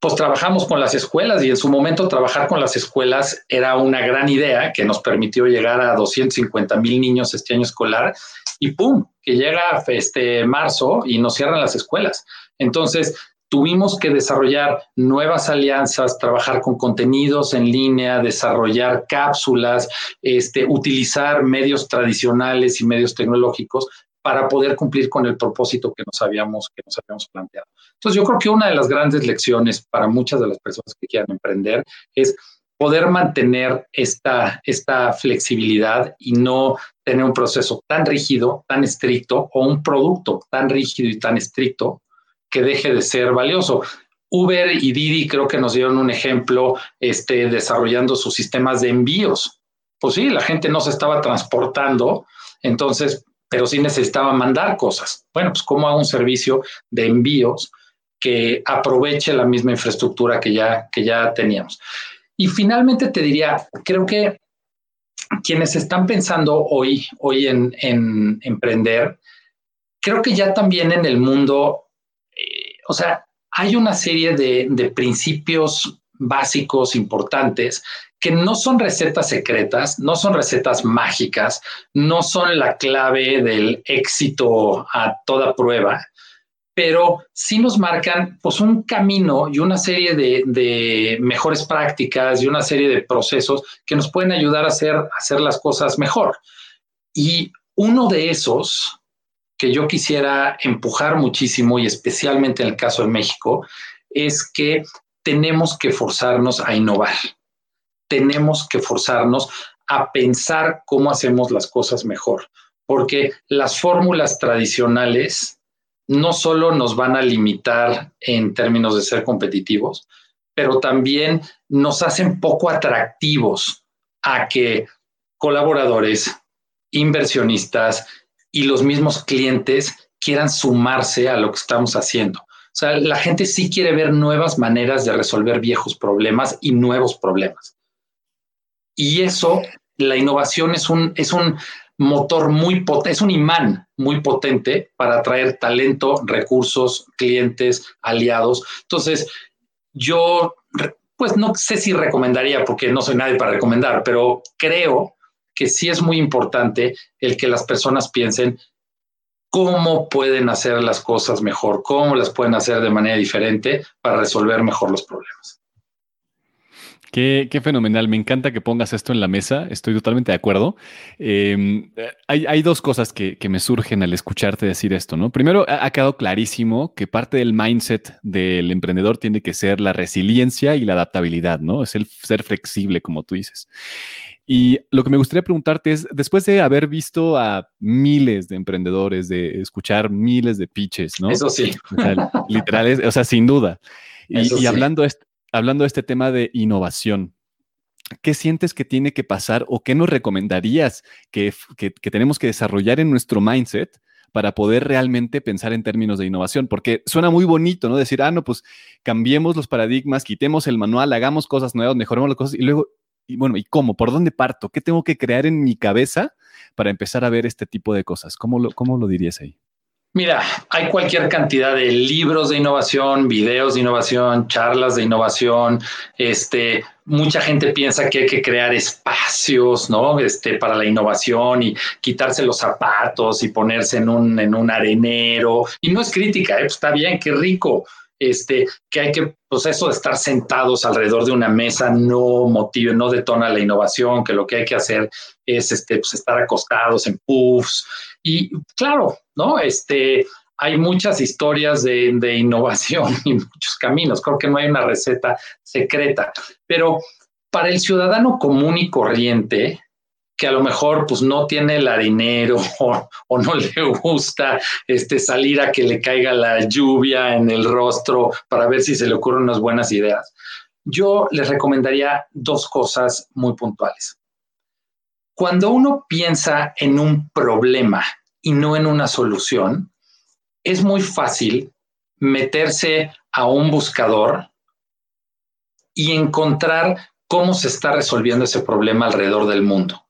pues trabajamos con las escuelas y en su momento trabajar con las escuelas era una gran idea que nos permitió llegar a 250 mil niños este año escolar y ¡pum! que llega este marzo y nos cierran las escuelas. Entonces, tuvimos que desarrollar nuevas alianzas, trabajar con contenidos en línea, desarrollar cápsulas, este, utilizar medios tradicionales y medios tecnológicos para poder cumplir con el propósito que nos habíamos, que nos habíamos planteado. Entonces, yo creo que una de las grandes lecciones para muchas de las personas que quieran emprender es poder mantener esta, esta flexibilidad y no tener un proceso tan rígido, tan estricto o un producto tan rígido y tan estricto que deje de ser valioso. Uber y Didi creo que nos dieron un ejemplo este, desarrollando sus sistemas de envíos. Pues sí, la gente no se estaba transportando, entonces pero sí necesitaba mandar cosas. Bueno, pues cómo hago un servicio de envíos que aproveche la misma infraestructura que ya, que ya teníamos. Y finalmente te diría, creo que quienes están pensando hoy, hoy en, en emprender, creo que ya también en el mundo, o sea, hay una serie de, de principios básicos importantes que no son recetas secretas, no son recetas mágicas, no son la clave del éxito a toda prueba, pero sí nos marcan pues un camino y una serie de, mejores prácticas y una serie de procesos que nos pueden ayudar a hacer, a hacer las cosas mejor. Y uno de esos que yo quisiera empujar muchísimo y especialmente en el caso de México es que tenemos que forzarnos a innovar. Tenemos que forzarnos a pensar cómo hacemos las cosas mejor, porque las fórmulas tradicionales no solo nos van a limitar en términos de ser competitivos, pero también nos hacen poco atractivos a que colaboradores, inversionistas y los mismos clientes quieran sumarse a lo que estamos haciendo. O sea, la gente sí quiere ver nuevas maneras de resolver viejos problemas y nuevos problemas. Y eso, la innovación es un, es un motor muy potente, es un imán muy potente para atraer talento, recursos, clientes, aliados. Entonces, yo, pues no sé si recomendaría, porque no soy nadie para recomendar, pero creo que sí es muy importante el que las personas piensen cómo pueden hacer las cosas mejor, cómo las pueden hacer de manera diferente para resolver mejor los problemas. Qué, fenomenal, me encanta que pongas esto en la mesa, estoy totalmente de acuerdo. Em, hay, dos cosas que, me surgen al escucharte decir esto, ¿no? Primero, ha, quedado clarísimo que parte del mindset del emprendedor tiene que ser la resiliencia y la adaptabilidad, ¿no? Es el ser flexible, como tú dices. Y lo que me gustaría preguntarte es, después de haber visto a miles de emprendedores, de escuchar miles de pitches, ¿no? Eso sí. literales, o sea, sin duda. Y, hablando, hablando de este tema de innovación, ¿qué sientes que tiene que pasar o qué nos recomendarías que, tenemos que desarrollar en nuestro mindset para poder realmente pensar en términos de innovación? Porque suena muy bonito, ¿no? Decir, ah, no, pues cambiemos los paradigmas, quitemos el manual, hagamos cosas nuevas, mejoremos las cosas y luego, y bueno, ¿y cómo? ¿Por dónde parto? ¿Qué tengo que crear en mi cabeza para empezar a ver este tipo de cosas? ¿Cómo lo, cómo lo dirías ahí? Mira, hay cualquier cantidad de libros de innovación, videos de innovación, charlas de innovación. Este, mucha gente piensa que hay que crear espacios, ¿no? Este, para la innovación y quitarse los zapatos y ponerse en un, en un arenero. Y no es crítica, ¿eh? Pues está bien, qué rico. Este, que hay que, pues eso de estar sentados alrededor de una mesa no motiva, no detona la innovación, que lo que hay que hacer es este, pues estar acostados en puffs y claro, ¿no? Este, hay muchas historias de, innovación y muchos caminos. Creo que no hay una receta secreta, pero Para el ciudadano común y corriente, que a lo mejor pues no tiene el dinero o, no le gusta este, salir a que le caiga la lluvia en el rostro para ver si se le ocurren unas buenas ideas, yo les recomendaría dos cosas muy puntuales. Cuando uno piensa en un problema y no en una solución, es muy fácil meterse a un buscador y encontrar cómo se está resolviendo ese problema alrededor del mundo.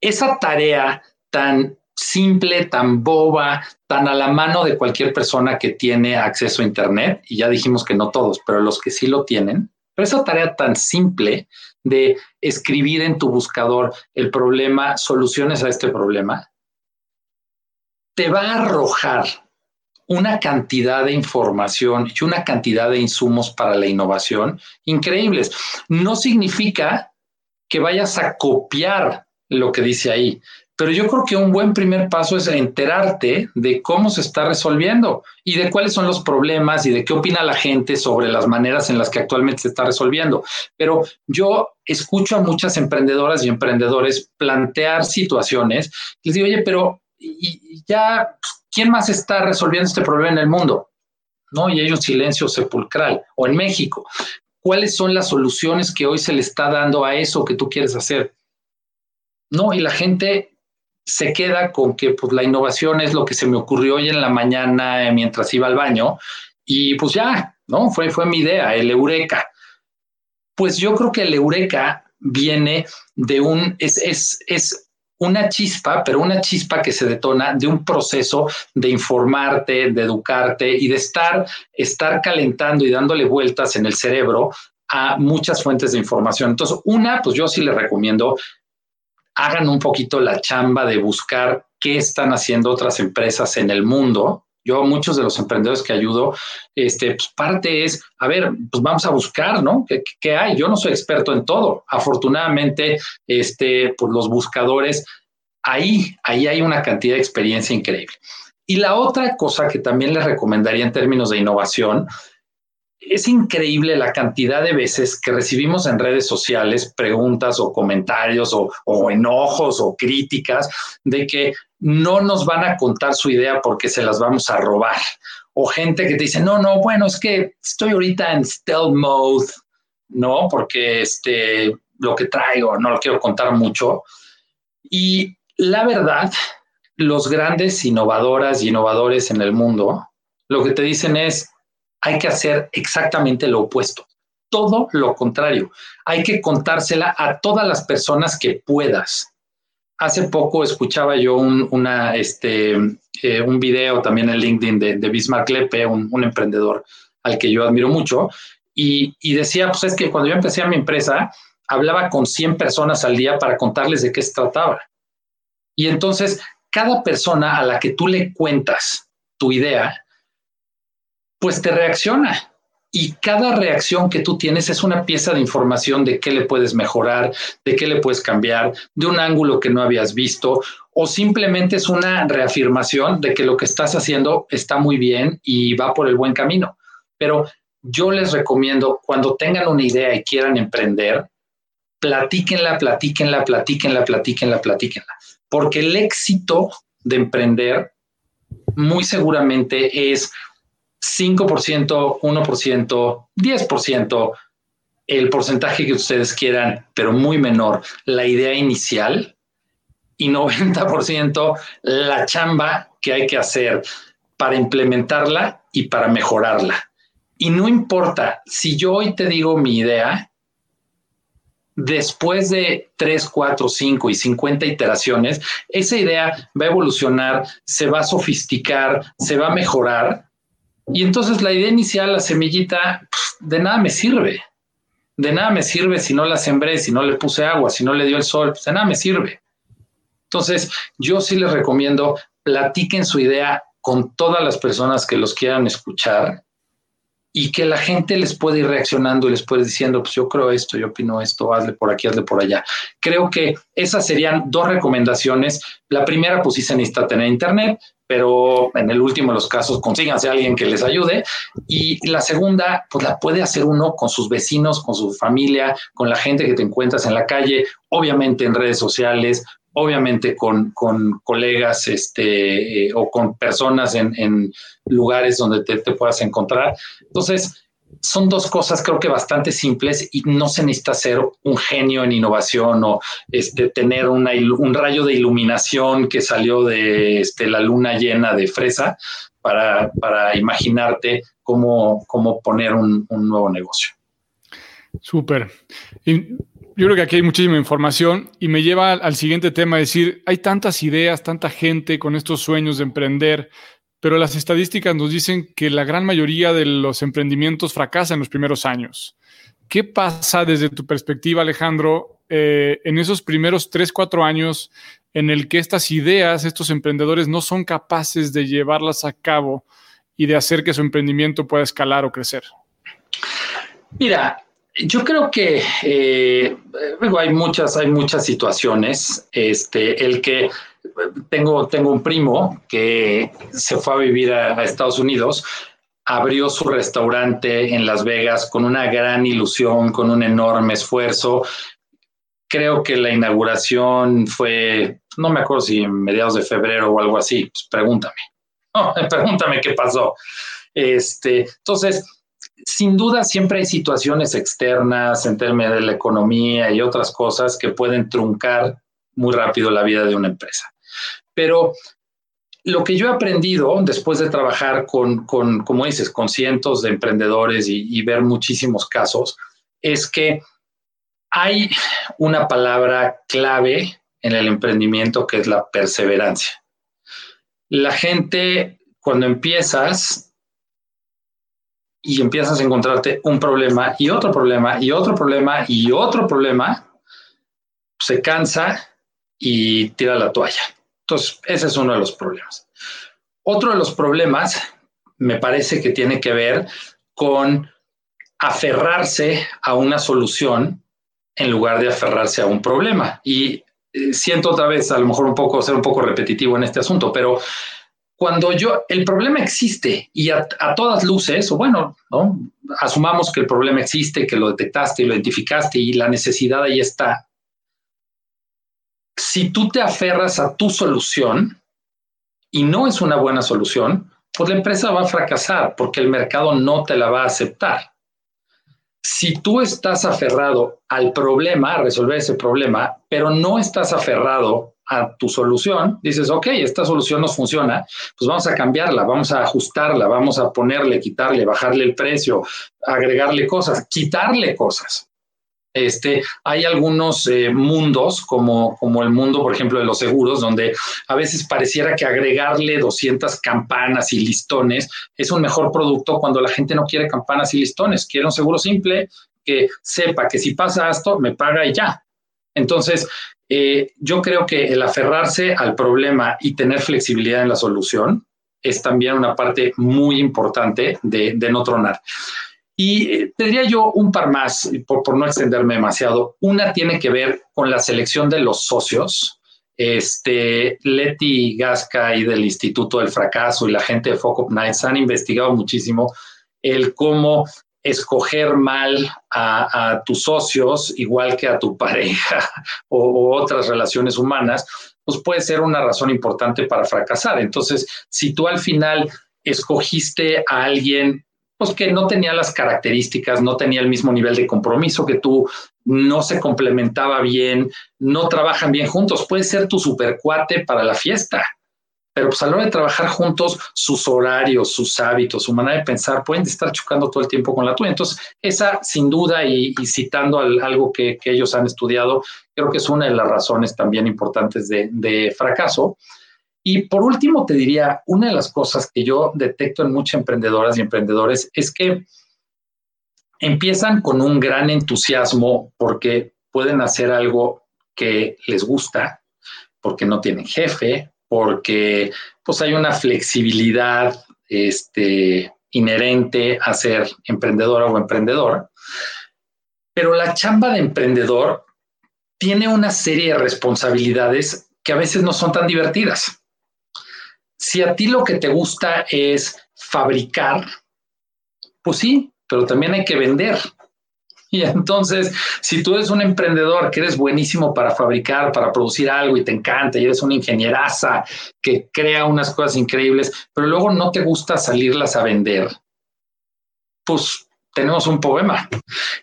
Esa tarea tan simple, tan boba, tan a la mano de cualquier persona que tiene acceso a Internet, y ya dijimos que no todos, pero los que sí lo tienen, pero esa tarea tan simple de escribir en tu buscador el problema, soluciones a este problema, te va a arrojar una cantidad de información y una cantidad de insumos para la innovación increíbles. No significa que vayas a copiar lo que dice ahí, pero yo creo que un buen primer paso es enterarte de cómo se está resolviendo y de cuáles son los problemas y de qué opina la gente sobre las maneras en las que actualmente se está resolviendo. Pero yo escucho a muchas emprendedoras y emprendedores plantear situaciones. Les digo, oye, pero ya, ¿quién más está resolviendo este problema en el mundo? ¿No? Y hay un silencio sepulcral. O en México, ¿cuáles son las soluciones que hoy se le está dando a eso que tú quieres hacer? No, y la gente se queda con que pues, la innovación es lo que se me ocurrió hoy en la mañana mientras iba al baño y pues ya, ¿no? Fue, fue mi idea, el eureka. Pues yo creo que el eureka viene de un, es, es, es una chispa, pero una chispa que se detona de un proceso de informarte, de educarte y de estar, estar calentando y dándole vueltas en el cerebro a muchas fuentes de información. Entonces, una, pues yo sí le recomiendo hagan un poquito la chamba de buscar qué están haciendo otras empresas en el mundo. Yo, muchos de los emprendedores que ayudo, este, pues parte es, a ver, pues vamos a buscar, ¿no? ¿Qué, hay? Yo no soy experto en todo. Afortunadamente, este, pues los buscadores, ahí, ahí hay una cantidad de experiencia increíble. Y la otra cosa que también les recomendaría en términos de innovación es increíble la cantidad de veces que recibimos en redes sociales preguntas o comentarios o, enojos o críticas de que no nos van a contar su idea porque se las vamos a robar. O gente que te dice, no, no, bueno, es que estoy ahorita en stealth mode, ¿no? Porque este, lo que traigo no lo quiero contar mucho. Y la verdad, los grandes innovadoras y innovadores en el mundo, lo que te dicen es, hay que hacer exactamente lo opuesto. Todo lo contrario. Hay que contársela a todas las personas que puedas. Hace poco escuchaba yo un, este, eh, un video también en LinkedIn de, Bismarck Lepe, un, emprendedor al que yo admiro mucho, y, y decía, pues es que cuando yo empecé a mi empresa, hablaba con 100 personas al día para contarles de qué se trataba. Y entonces, cada persona a la que tú le cuentas tu idea, pues te reacciona. Y cada reacción que tú tienes es una pieza de información de qué le puedes mejorar, de qué le puedes cambiar, de un ángulo que no habías visto, o simplemente es una reafirmación de que lo que estás haciendo está muy bien y va por el buen camino. Pero yo les recomiendo, cuando tengan una idea y quieran emprender, platíquenla, platíquenla, platíquenla, platíquenla, platíquenla. Porque el éxito de emprender muy seguramente es 5%, 1%, 10%, el porcentaje que ustedes quieran, pero muy menor, la idea inicial y 90% la chamba que hay que hacer para implementarla y para mejorarla. Y no importa, si yo hoy te digo mi idea, después de 3, 4, 5 y 50 iteraciones, esa idea va a evolucionar, se va a sofisticar, se va a mejorar y entonces la idea inicial, la semillita, de nada me sirve. De nada me sirve si no la sembré, si no le puse agua, si no le dio el sol, pues de nada me sirve. Entonces, yo sí les recomiendo, platiquen su idea con todas las personas que los quieran escuchar y que la gente les puede ir reaccionando y les puede diciendo, pues yo creo esto, yo opino esto, hazle por aquí, hazle por allá. Creo que esas serían dos recomendaciones. La primera, pues sí se necesita tener internet, pero en el último de los casos consíganse a alguien que les ayude. Y la segunda, pues la puede hacer uno con sus vecinos, con su familia, con la gente que te encuentras en la calle, obviamente en redes sociales, obviamente con, colegas este, eh, o con personas en, lugares donde te, puedas encontrar. Entonces, son dos cosas creo que bastante simples y no se necesita ser un genio en innovación o este, tener un rayo de iluminación que salió de este, la luna llena de fresa para, imaginarte cómo, cómo poner un, un nuevo negocio. Súper yo creo que aquí hay muchísima información y me lleva al, siguiente tema, decir, hay tantas ideas, tanta gente con estos sueños de emprender, pero las estadísticas nos dicen que la gran mayoría de los emprendimientos fracasan en los primeros años. ¿Qué pasa desde tu perspectiva, Alejandro, eh, en esos primeros tres, cuatro años en el que estas ideas, estos emprendedores no son capaces de llevarlas a cabo y de hacer que su emprendimiento pueda escalar o crecer? Mira, yo creo que eh, hay muchas, hay muchas situaciones. Este, el que tengo, tengo un primo que se fue a vivir a, Estados Unidos, abrió su restaurante en Las Vegas con una gran ilusión, con un enorme esfuerzo. Creo que la inauguración fue, no me acuerdo si mediados de febrero o algo así. Pues pregúntame. pregúntame qué pasó. Este, entonces, sin duda siempre hay situaciones externas en términos de la economía y otras cosas que pueden truncar muy rápido la vida de una empresa. Pero lo que yo he aprendido después de trabajar con, como dices, con cientos de emprendedores y ver muchísimos casos, es que hay una palabra clave en el emprendimiento que es la perseverancia. La gente, cuando empiezas, y empiezas a encontrarte un problema y otro problema y otro problema y otro problema, se cansa y tira la toalla. Entonces, ese es uno de los problemas. Otro de los problemas me parece que tiene que ver con aferrarse a una solución en lugar de aferrarse a un problema. Y eh, siento otra vez, a lo mejor un poco, ser un poco repetitivo en este asunto, pero cuando yo, el problema existe y a, todas luces, o bueno, ¿no? asumamos que el problema existe, que lo detectaste y lo identificaste y la necesidad ahí está. Si tú te aferras a tu solución y no es una buena solución, pues la empresa va a fracasar porque el mercado no te la va a aceptar. Si tú estás aferrado al problema, a resolver ese problema, pero no estás aferrado a tu solución, dices, ok, esta solución no funciona, pues vamos a cambiarla, vamos a ajustarla, vamos a ponerle, quitarle, bajarle el precio, agregarle cosas, quitarle cosas. Este, hay algunos eh, mundos, como, como el mundo, por ejemplo, de los seguros, donde a veces pareciera que agregarle 200 campanas y listones es un mejor producto cuando la gente no quiere campanas y listones, quiere un seguro simple que sepa que si pasa esto, me paga y ya. Entonces, eh, yo creo que el aferrarse al problema y tener flexibilidad en la solución es también una parte muy importante de, no tronar. Y eh, tendría yo un par más, por, por, no extenderme demasiado. Una tiene que ver con la selección de los socios. Este, Leti Gasca y del Instituto del Fracaso y la gente de Focus Nights han investigado muchísimo el cómo escoger mal a, tus socios, igual que a tu pareja o, otras relaciones humanas, pues puede ser una razón importante para fracasar. Entonces, si tú al final escogiste a alguien pues que no tenía las características, no tenía el mismo nivel de compromiso que tú, no se complementaba bien, no trabajan bien juntos, puede ser tu supercuate para la fiesta, pero pues a la hora de trabajar juntos, sus horarios, sus hábitos, su manera de pensar pueden estar chocando todo el tiempo con la tuya. Entonces, esa sin duda y, citando algo que, ellos han estudiado, creo que es una de las razones también importantes de, de fracaso. Y por último, te diría, una de las cosas que yo detecto en muchas emprendedoras y emprendedores es que empiezan con un gran entusiasmo porque pueden hacer algo que les gusta, porque no tienen jefe, porque pues hay una flexibilidad este, inherente a ser emprendedora o emprendedor, pero la chamba de emprendedor tiene una serie de responsabilidades que a veces no son tan divertidas. Si a ti lo que te gusta es fabricar, pues sí, pero también hay que vender. Y entonces, si tú eres un emprendedor que eres buenísimo para fabricar, para producir algo y te encanta y eres una ingenieraza que crea unas cosas increíbles, pero luego no te gusta salirlas a vender, pues tenemos un problema.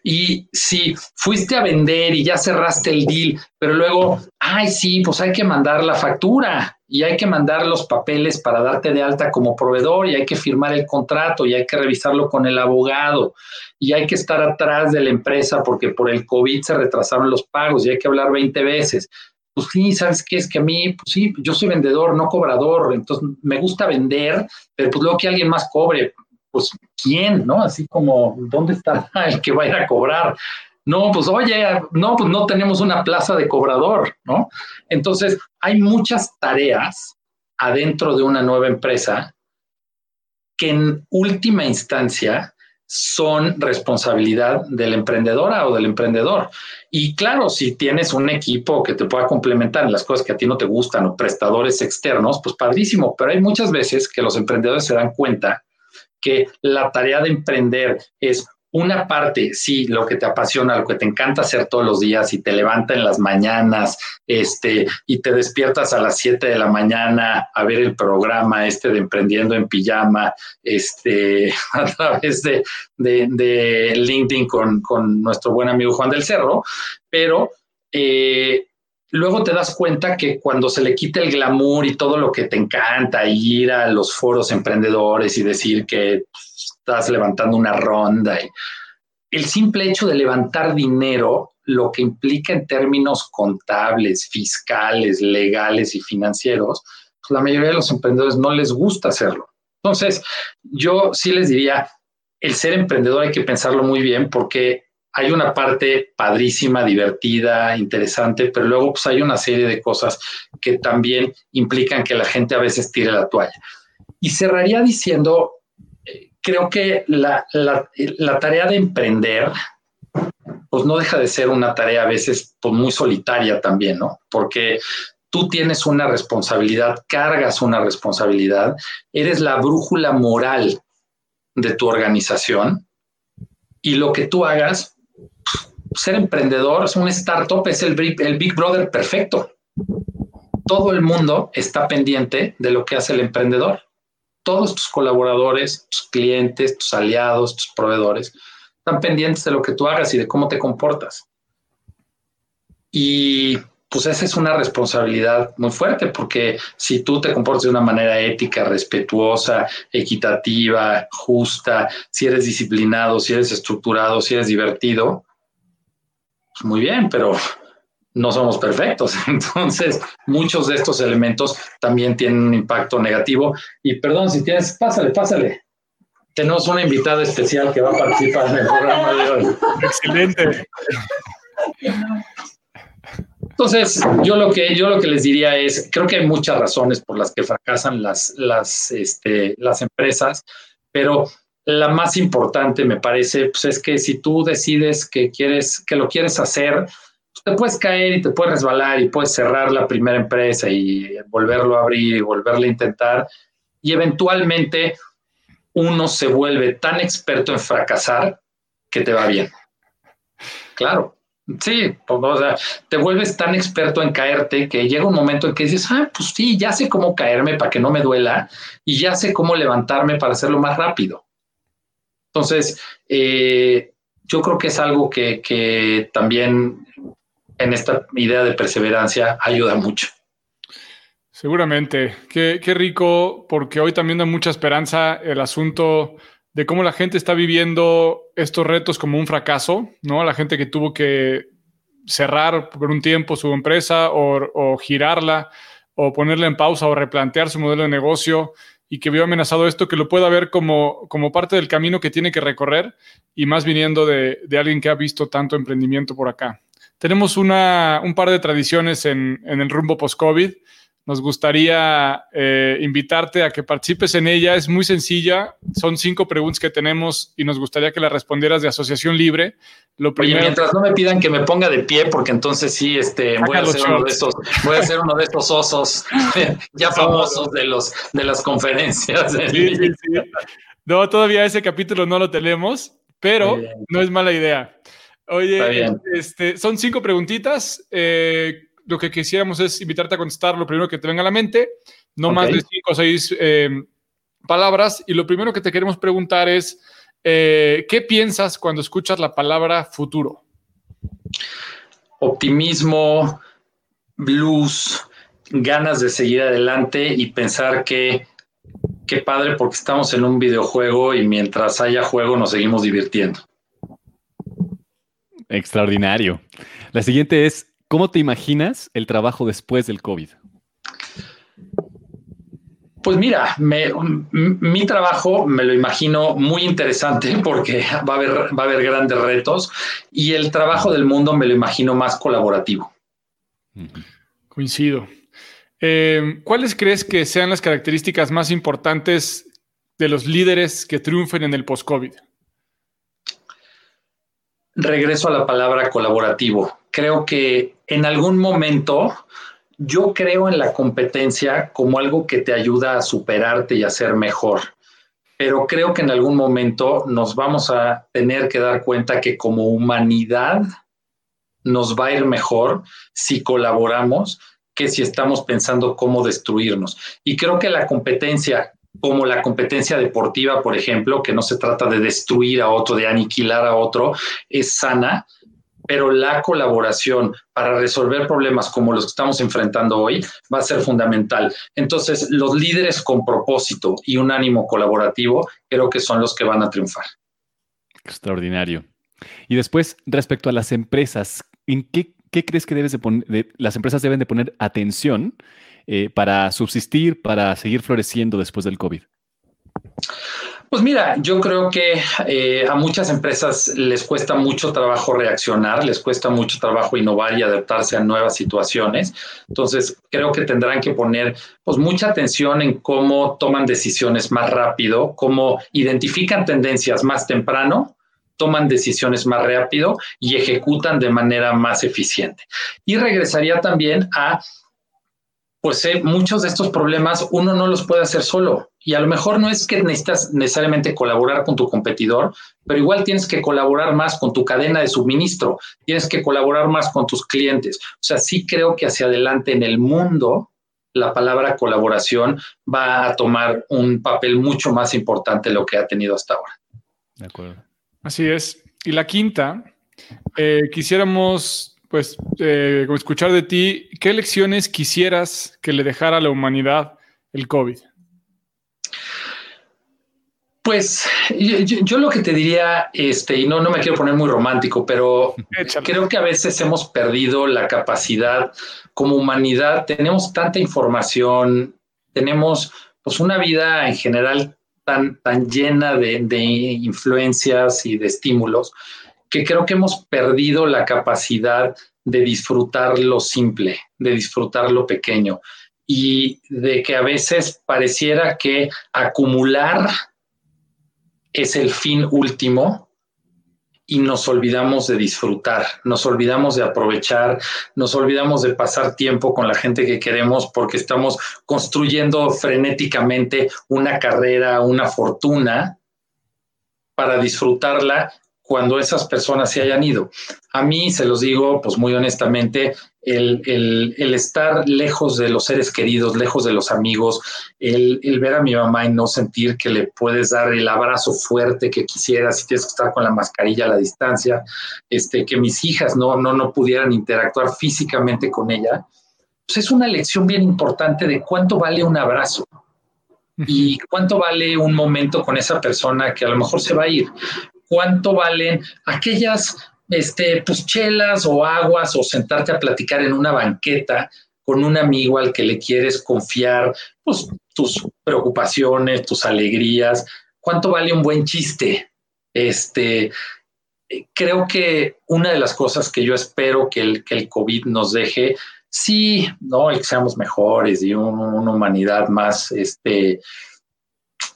Y si fuiste a vender y ya cerraste el deal, pero luego, ay, sí, pues hay que mandar la factura y hay que mandar los papeles para darte de alta como proveedor y hay que firmar el contrato y hay que revisarlo con el abogado y hay que estar atrás de la empresa porque por el COVID se retrasaron los pagos y hay que hablar 20 veces. Pues sí, ¿sabes qué? Es que a mí, pues sí, yo soy vendedor, no cobrador, entonces me gusta vender, pero pues luego que alguien más cobre, pues ¿quién? ¿No? Así como, ¿dónde está el que va a ir a cobrar? No, pues oye, no, pues no tenemos una plaza de cobrador, ¿no? Entonces, hay muchas tareas adentro de una nueva empresa que en última instancia son responsabilidad de la emprendedora o del emprendedor. Y claro, si tienes un equipo que te pueda complementar en las cosas que a ti no te gustan o prestadores externos, pues padrísimo, pero hay muchas veces que los emprendedores se dan cuenta que la tarea de emprender es una parte, sí, lo que te apasiona, lo que te encanta hacer todos los días y te levanta en las mañanas, este, y te despiertas a las 7 de la mañana a ver el programa este de Emprendiendo en Pijama, este, a través de, de, LinkedIn con, con, nuestro buen amigo Juan del Cerro, pero eh, luego te das cuenta que cuando se le quita el glamour y todo lo que te encanta, ir a los foros emprendedores y decir que estás levantando una ronda, y el simple hecho de levantar dinero, lo que implica en términos contables, fiscales, legales y financieros, pues la mayoría de los emprendedores no les gusta hacerlo. Entonces, yo sí les diría, el ser emprendedor hay que pensarlo muy bien porque hay una parte padrísima, divertida, interesante, pero luego pues, hay una serie de cosas que también implican que la gente a veces tire la toalla. Y cerraría diciendo, creo que la, tarea de emprender, pues no deja de ser una tarea a veces pues, muy solitaria también, ¿no? Porque tú tienes una responsabilidad, cargas una responsabilidad, eres la brújula moral de tu organización y lo que tú hagas ser emprendedor, un startup es el Big Brother perfecto. Todo el mundo está pendiente de lo que hace el emprendedor. Todos tus colaboradores, tus clientes, tus aliados, tus proveedores, están pendientes de lo que tú hagas y de cómo te comportas. Y pues esa es una responsabilidad muy fuerte, porque si tú te comportas de una manera ética, respetuosa, equitativa, justa, si eres disciplinado, si eres estructurado, si eres divertido, pues, muy bien, pero no somos perfectos. Entonces, muchos de estos elementos también tienen un impacto negativo. Y perdón, si tienes, pásale, pásale. Tenemos una invitada especial que va a participar en el programa de hoy. Excelente. Entonces, yo lo que yo lo que les diría es, creo que hay muchas razones por las que fracasan las, las, este, las empresas, pero la más importante, me parece, pues es que si tú decides que quieres, que lo quieres hacer, te puedes caer y te puedes resbalar y puedes cerrar la primera empresa y volverlo a abrir y volverlo a intentar. Y eventualmente uno se vuelve tan experto en fracasar que te va bien. Claro. Sí, pues, o sea, te vuelves tan experto en caerte que llega un momento en que dices, ah, pues sí, ya sé cómo caerme para que no me duela y ya sé cómo levantarme para hacerlo más rápido. Entonces, eh, yo creo que es algo que, también en esta idea de perseverancia ayuda mucho. Seguramente. Qué, qué, rico, porque hoy también da mucha esperanza el asunto de cómo la gente está viviendo estos retos como un fracaso, ¿no? La gente que tuvo que cerrar por un tiempo su empresa o, o girarla o ponerla en pausa o replantear su modelo de negocio y que vio amenazado esto, que lo pueda ver como, como parte del camino que tiene que recorrer y más viniendo de, alguien que ha visto tanto emprendimiento por acá. Tenemos una, un par de tradiciones en, el rumbo post-COVID. nos gustaría eh, invitarte a que participes en ella. Es muy sencilla. Son cinco preguntas que tenemos y nos gustaría que las respondieras de asociación libre. Lo primero, mientras no me pidan que me ponga de pie, porque entonces sí, este, voy a, hacer uno de estos, voy a hacer uno de estos osos ya famosos de los de las conferencias. No, todavía ese capítulo no lo tenemos, pero no es mala idea. Oye, este, son cinco preguntitas. Eh, lo que quisiéramos es invitarte a contestar lo primero que te venga a la mente, no más de cinco o seis eh, palabras. Y lo primero que te queremos preguntar es, eh, ¿qué piensas cuando escuchas la palabra futuro? Optimismo, blues, ganas de seguir adelante y pensar que qué padre porque estamos en un videojuego y mientras haya juego nos seguimos divirtiendo. Extraordinario. La siguiente es, ¿Cómo te imaginas el trabajo después del COVID? Pues mira, mi trabajo me lo imagino muy interesante porque va a, haber, va a haber grandes retos y el trabajo del mundo me lo imagino más colaborativo. Coincido. Eh, ¿Cuáles crees que sean las características más importantes de los líderes que triunfen en el post-COVID? Regreso a la palabra colaborativo. Creo que en algún momento yo creo en la competencia como algo que te ayuda a superarte y a ser mejor, pero creo que en algún momento nos vamos a tener que dar cuenta que como humanidad nos va a ir mejor si colaboramos que si estamos pensando cómo destruirnos. Y creo que la competencia, como la competencia deportiva, por ejemplo, que no se trata de destruir a otro, de aniquilar a otro, es sana pero la colaboración para resolver problemas como los que estamos enfrentando hoy va a ser fundamental. Entonces, los líderes con propósito y un ánimo colaborativo creo que son los que van a triunfar. Extraordinario. Y después, respecto a las empresas, ¿en qué, crees que debes las empresas deben de poner atención eh, para subsistir, para seguir floreciendo después del COVID? Pues mira, yo creo que eh, a muchas empresas les cuesta mucho trabajo reaccionar, les cuesta mucho trabajo innovar y adaptarse a nuevas situaciones. Entonces, creo que tendrán que poner pues, mucha atención en cómo toman decisiones más rápido, cómo identifican tendencias más temprano toman decisiones más rápido y ejecutan de manera más eficiente. Y regresaría también a pues eh, muchos de estos problemas uno no los puede hacer solo. Y a lo mejor no es que necesitas necesariamente colaborar con tu competidor, pero igual tienes que colaborar más con tu cadena de suministro, tienes que colaborar más con tus clientes. O sea, sí creo que hacia adelante en el mundo la palabra colaboración va a tomar un papel mucho más importante de lo que ha tenido hasta ahora. De acuerdo. Así es. Y la quinta, eh, quisiéramos pues eh, escuchar de ti, ¿qué lecciones quisieras que le dejara a la humanidad el COVID? Pues yo, lo que te diría, este, y no, no me quiero poner muy romántico, pero creo que a veces hemos perdido la capacidad como humanidad, tenemos tanta información, tenemos pues una vida en general tan, tan llena de, de influencias y de estímulos, que creo que hemos perdido la capacidad de disfrutar lo simple, de disfrutar lo pequeño. Y de que a veces pareciera que acumular es el fin último y nos olvidamos de disfrutar, nos olvidamos de aprovechar, nos olvidamos de pasar tiempo con la gente que queremos porque estamos construyendo frenéticamente una carrera, una fortuna para disfrutarla cuando esas personas se hayan ido. A mí, se los digo, pues muy honestamente, el, estar lejos de los seres queridos, lejos de los amigos, el, ver a mi mamá y no sentir que le puedes dar el abrazo fuerte que quisieras y tienes que estar con la mascarilla a la distancia, este, que mis hijas no, no, no pudieran interactuar físicamente con ella, pues es una lección bien importante de cuánto vale un abrazo y cuánto vale un momento con esa persona que a lo mejor se va a ir cuánto valen aquellas este, pues, chelas o aguas o sentarte a platicar en una banqueta con un amigo al que le quieres confiar pues, tus preocupaciones, tus alegrías, cuánto vale un buen chiste. Este, creo que una de las cosas que yo espero que el, que el COVID nos deje sí, no, y que seamos mejores y una humanidad más, este,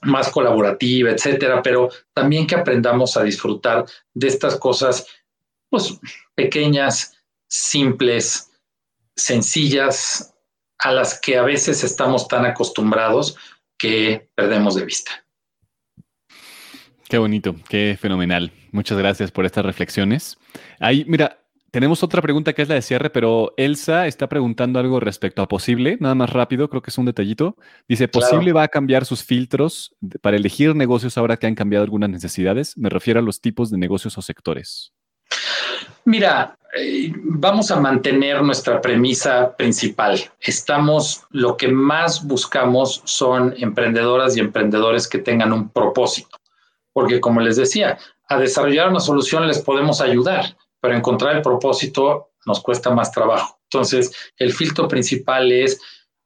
más colaborativa, etcétera, pero también que aprendamos a disfrutar de estas cosas, pues, pequeñas, simples, sencillas, a las que a veces estamos tan acostumbrados que perdemos de vista. Qué bonito, qué fenomenal. Muchas gracias por estas reflexiones. Ahí, mira, tenemos otra pregunta que es la de cierre, pero Elsa está preguntando algo respecto a posible, nada más rápido, creo que es un detallito. Dice, ¿posible va a cambiar sus filtros para elegir negocios ahora que han cambiado algunas necesidades? Me refiero a los tipos de negocios o sectores. Mira, eh, vamos a mantener nuestra premisa principal. Estamos, lo que más buscamos son emprendedoras y emprendedores que tengan un propósito, porque como les decía, a desarrollar una solución les podemos ayudar, pero encontrar el propósito nos cuesta más trabajo. Entonces, el filtro principal es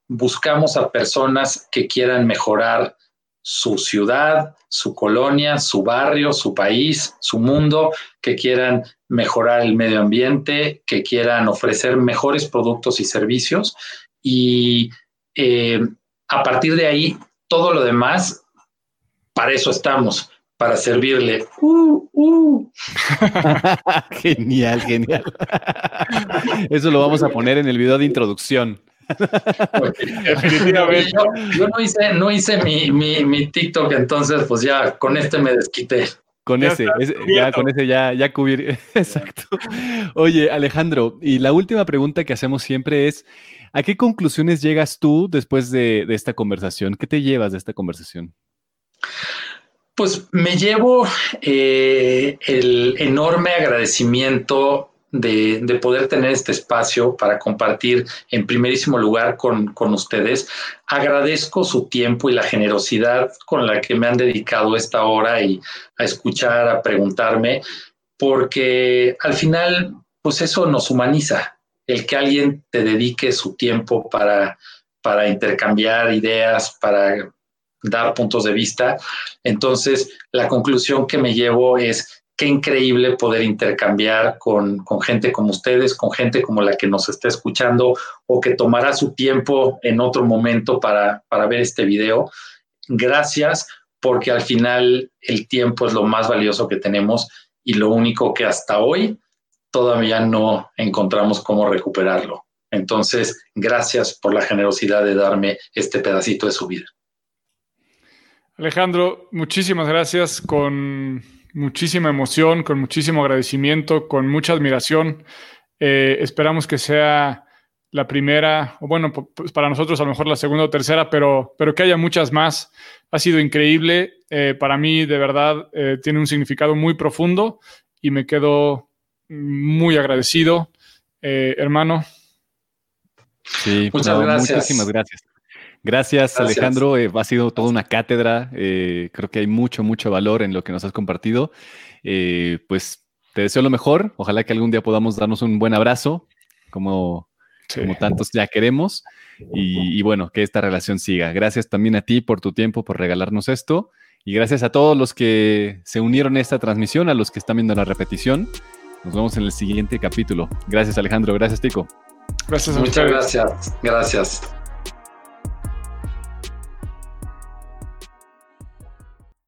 buscamos a personas que quieran mejorar su ciudad, su colonia, su barrio, su país, su mundo, que quieran mejorar el medio ambiente, que quieran ofrecer mejores productos y servicios. Y eh, a partir de ahí, todo lo demás, para eso estamos, para servirle. Uh, uh. genial, genial. Eso lo vamos a poner en el video de introducción. Definitivamente. Yo, no hice, no hice mi, mi, TikTok, entonces pues ya con este me desquité. Con ese, ya con ese ya, ya cubrir. Exacto. Oye, Alejandro, y la última pregunta que hacemos siempre es, ¿a qué conclusiones llegas tú después de, de esta conversación? ¿Qué te llevas de esta conversación? Pues me llevo eh, el enorme agradecimiento de, poder tener este espacio para compartir en primerísimo lugar con, ustedes. Agradezco su tiempo y la generosidad con la que me han dedicado esta hora y a escuchar, a preguntarme, porque al final, pues eso nos humaniza, el que alguien te dedique su tiempo para, para intercambiar ideas, para dar puntos de vista. Entonces, la conclusión que me llevo es qué increíble poder intercambiar con, gente como ustedes, con gente como la que nos está escuchando o que tomará su tiempo en otro momento para, para ver este video. Gracias, porque al final el tiempo es lo más valioso que tenemos y lo único que hasta hoy todavía no encontramos cómo recuperarlo. Entonces, gracias por la generosidad de darme este pedacito de su vida. Alejandro, muchísimas gracias con muchísima emoción, con muchísimo agradecimiento, con mucha admiración. Eh, esperamos que sea la primera, o bueno, pues para nosotros a lo mejor la segunda o tercera, pero, pero que haya muchas más. Ha sido increíble. Eh, para mí, de verdad, eh, tiene un significado muy profundo y me quedo muy agradecido, hermano. Sí, muchas gracias. Muchísimas gracias. Gracias, Alejandro. Eh, ha sido toda una cátedra. Eh, creo que hay mucho, mucho valor en lo que nos has compartido. Eh, pues te deseo lo mejor. Ojalá que algún día podamos darnos un buen abrazo, como, como tantos ya queremos. Y, y, bueno, que esta relación siga. Gracias también a ti por tu tiempo, por regalarnos esto. Y gracias a todos los que se unieron a esta transmisión, a los que están viendo la repetición. Nos vemos en el siguiente capítulo. Gracias, Alejandro. Gracias, Tico. Gracias a Muchas gracias. Gracias.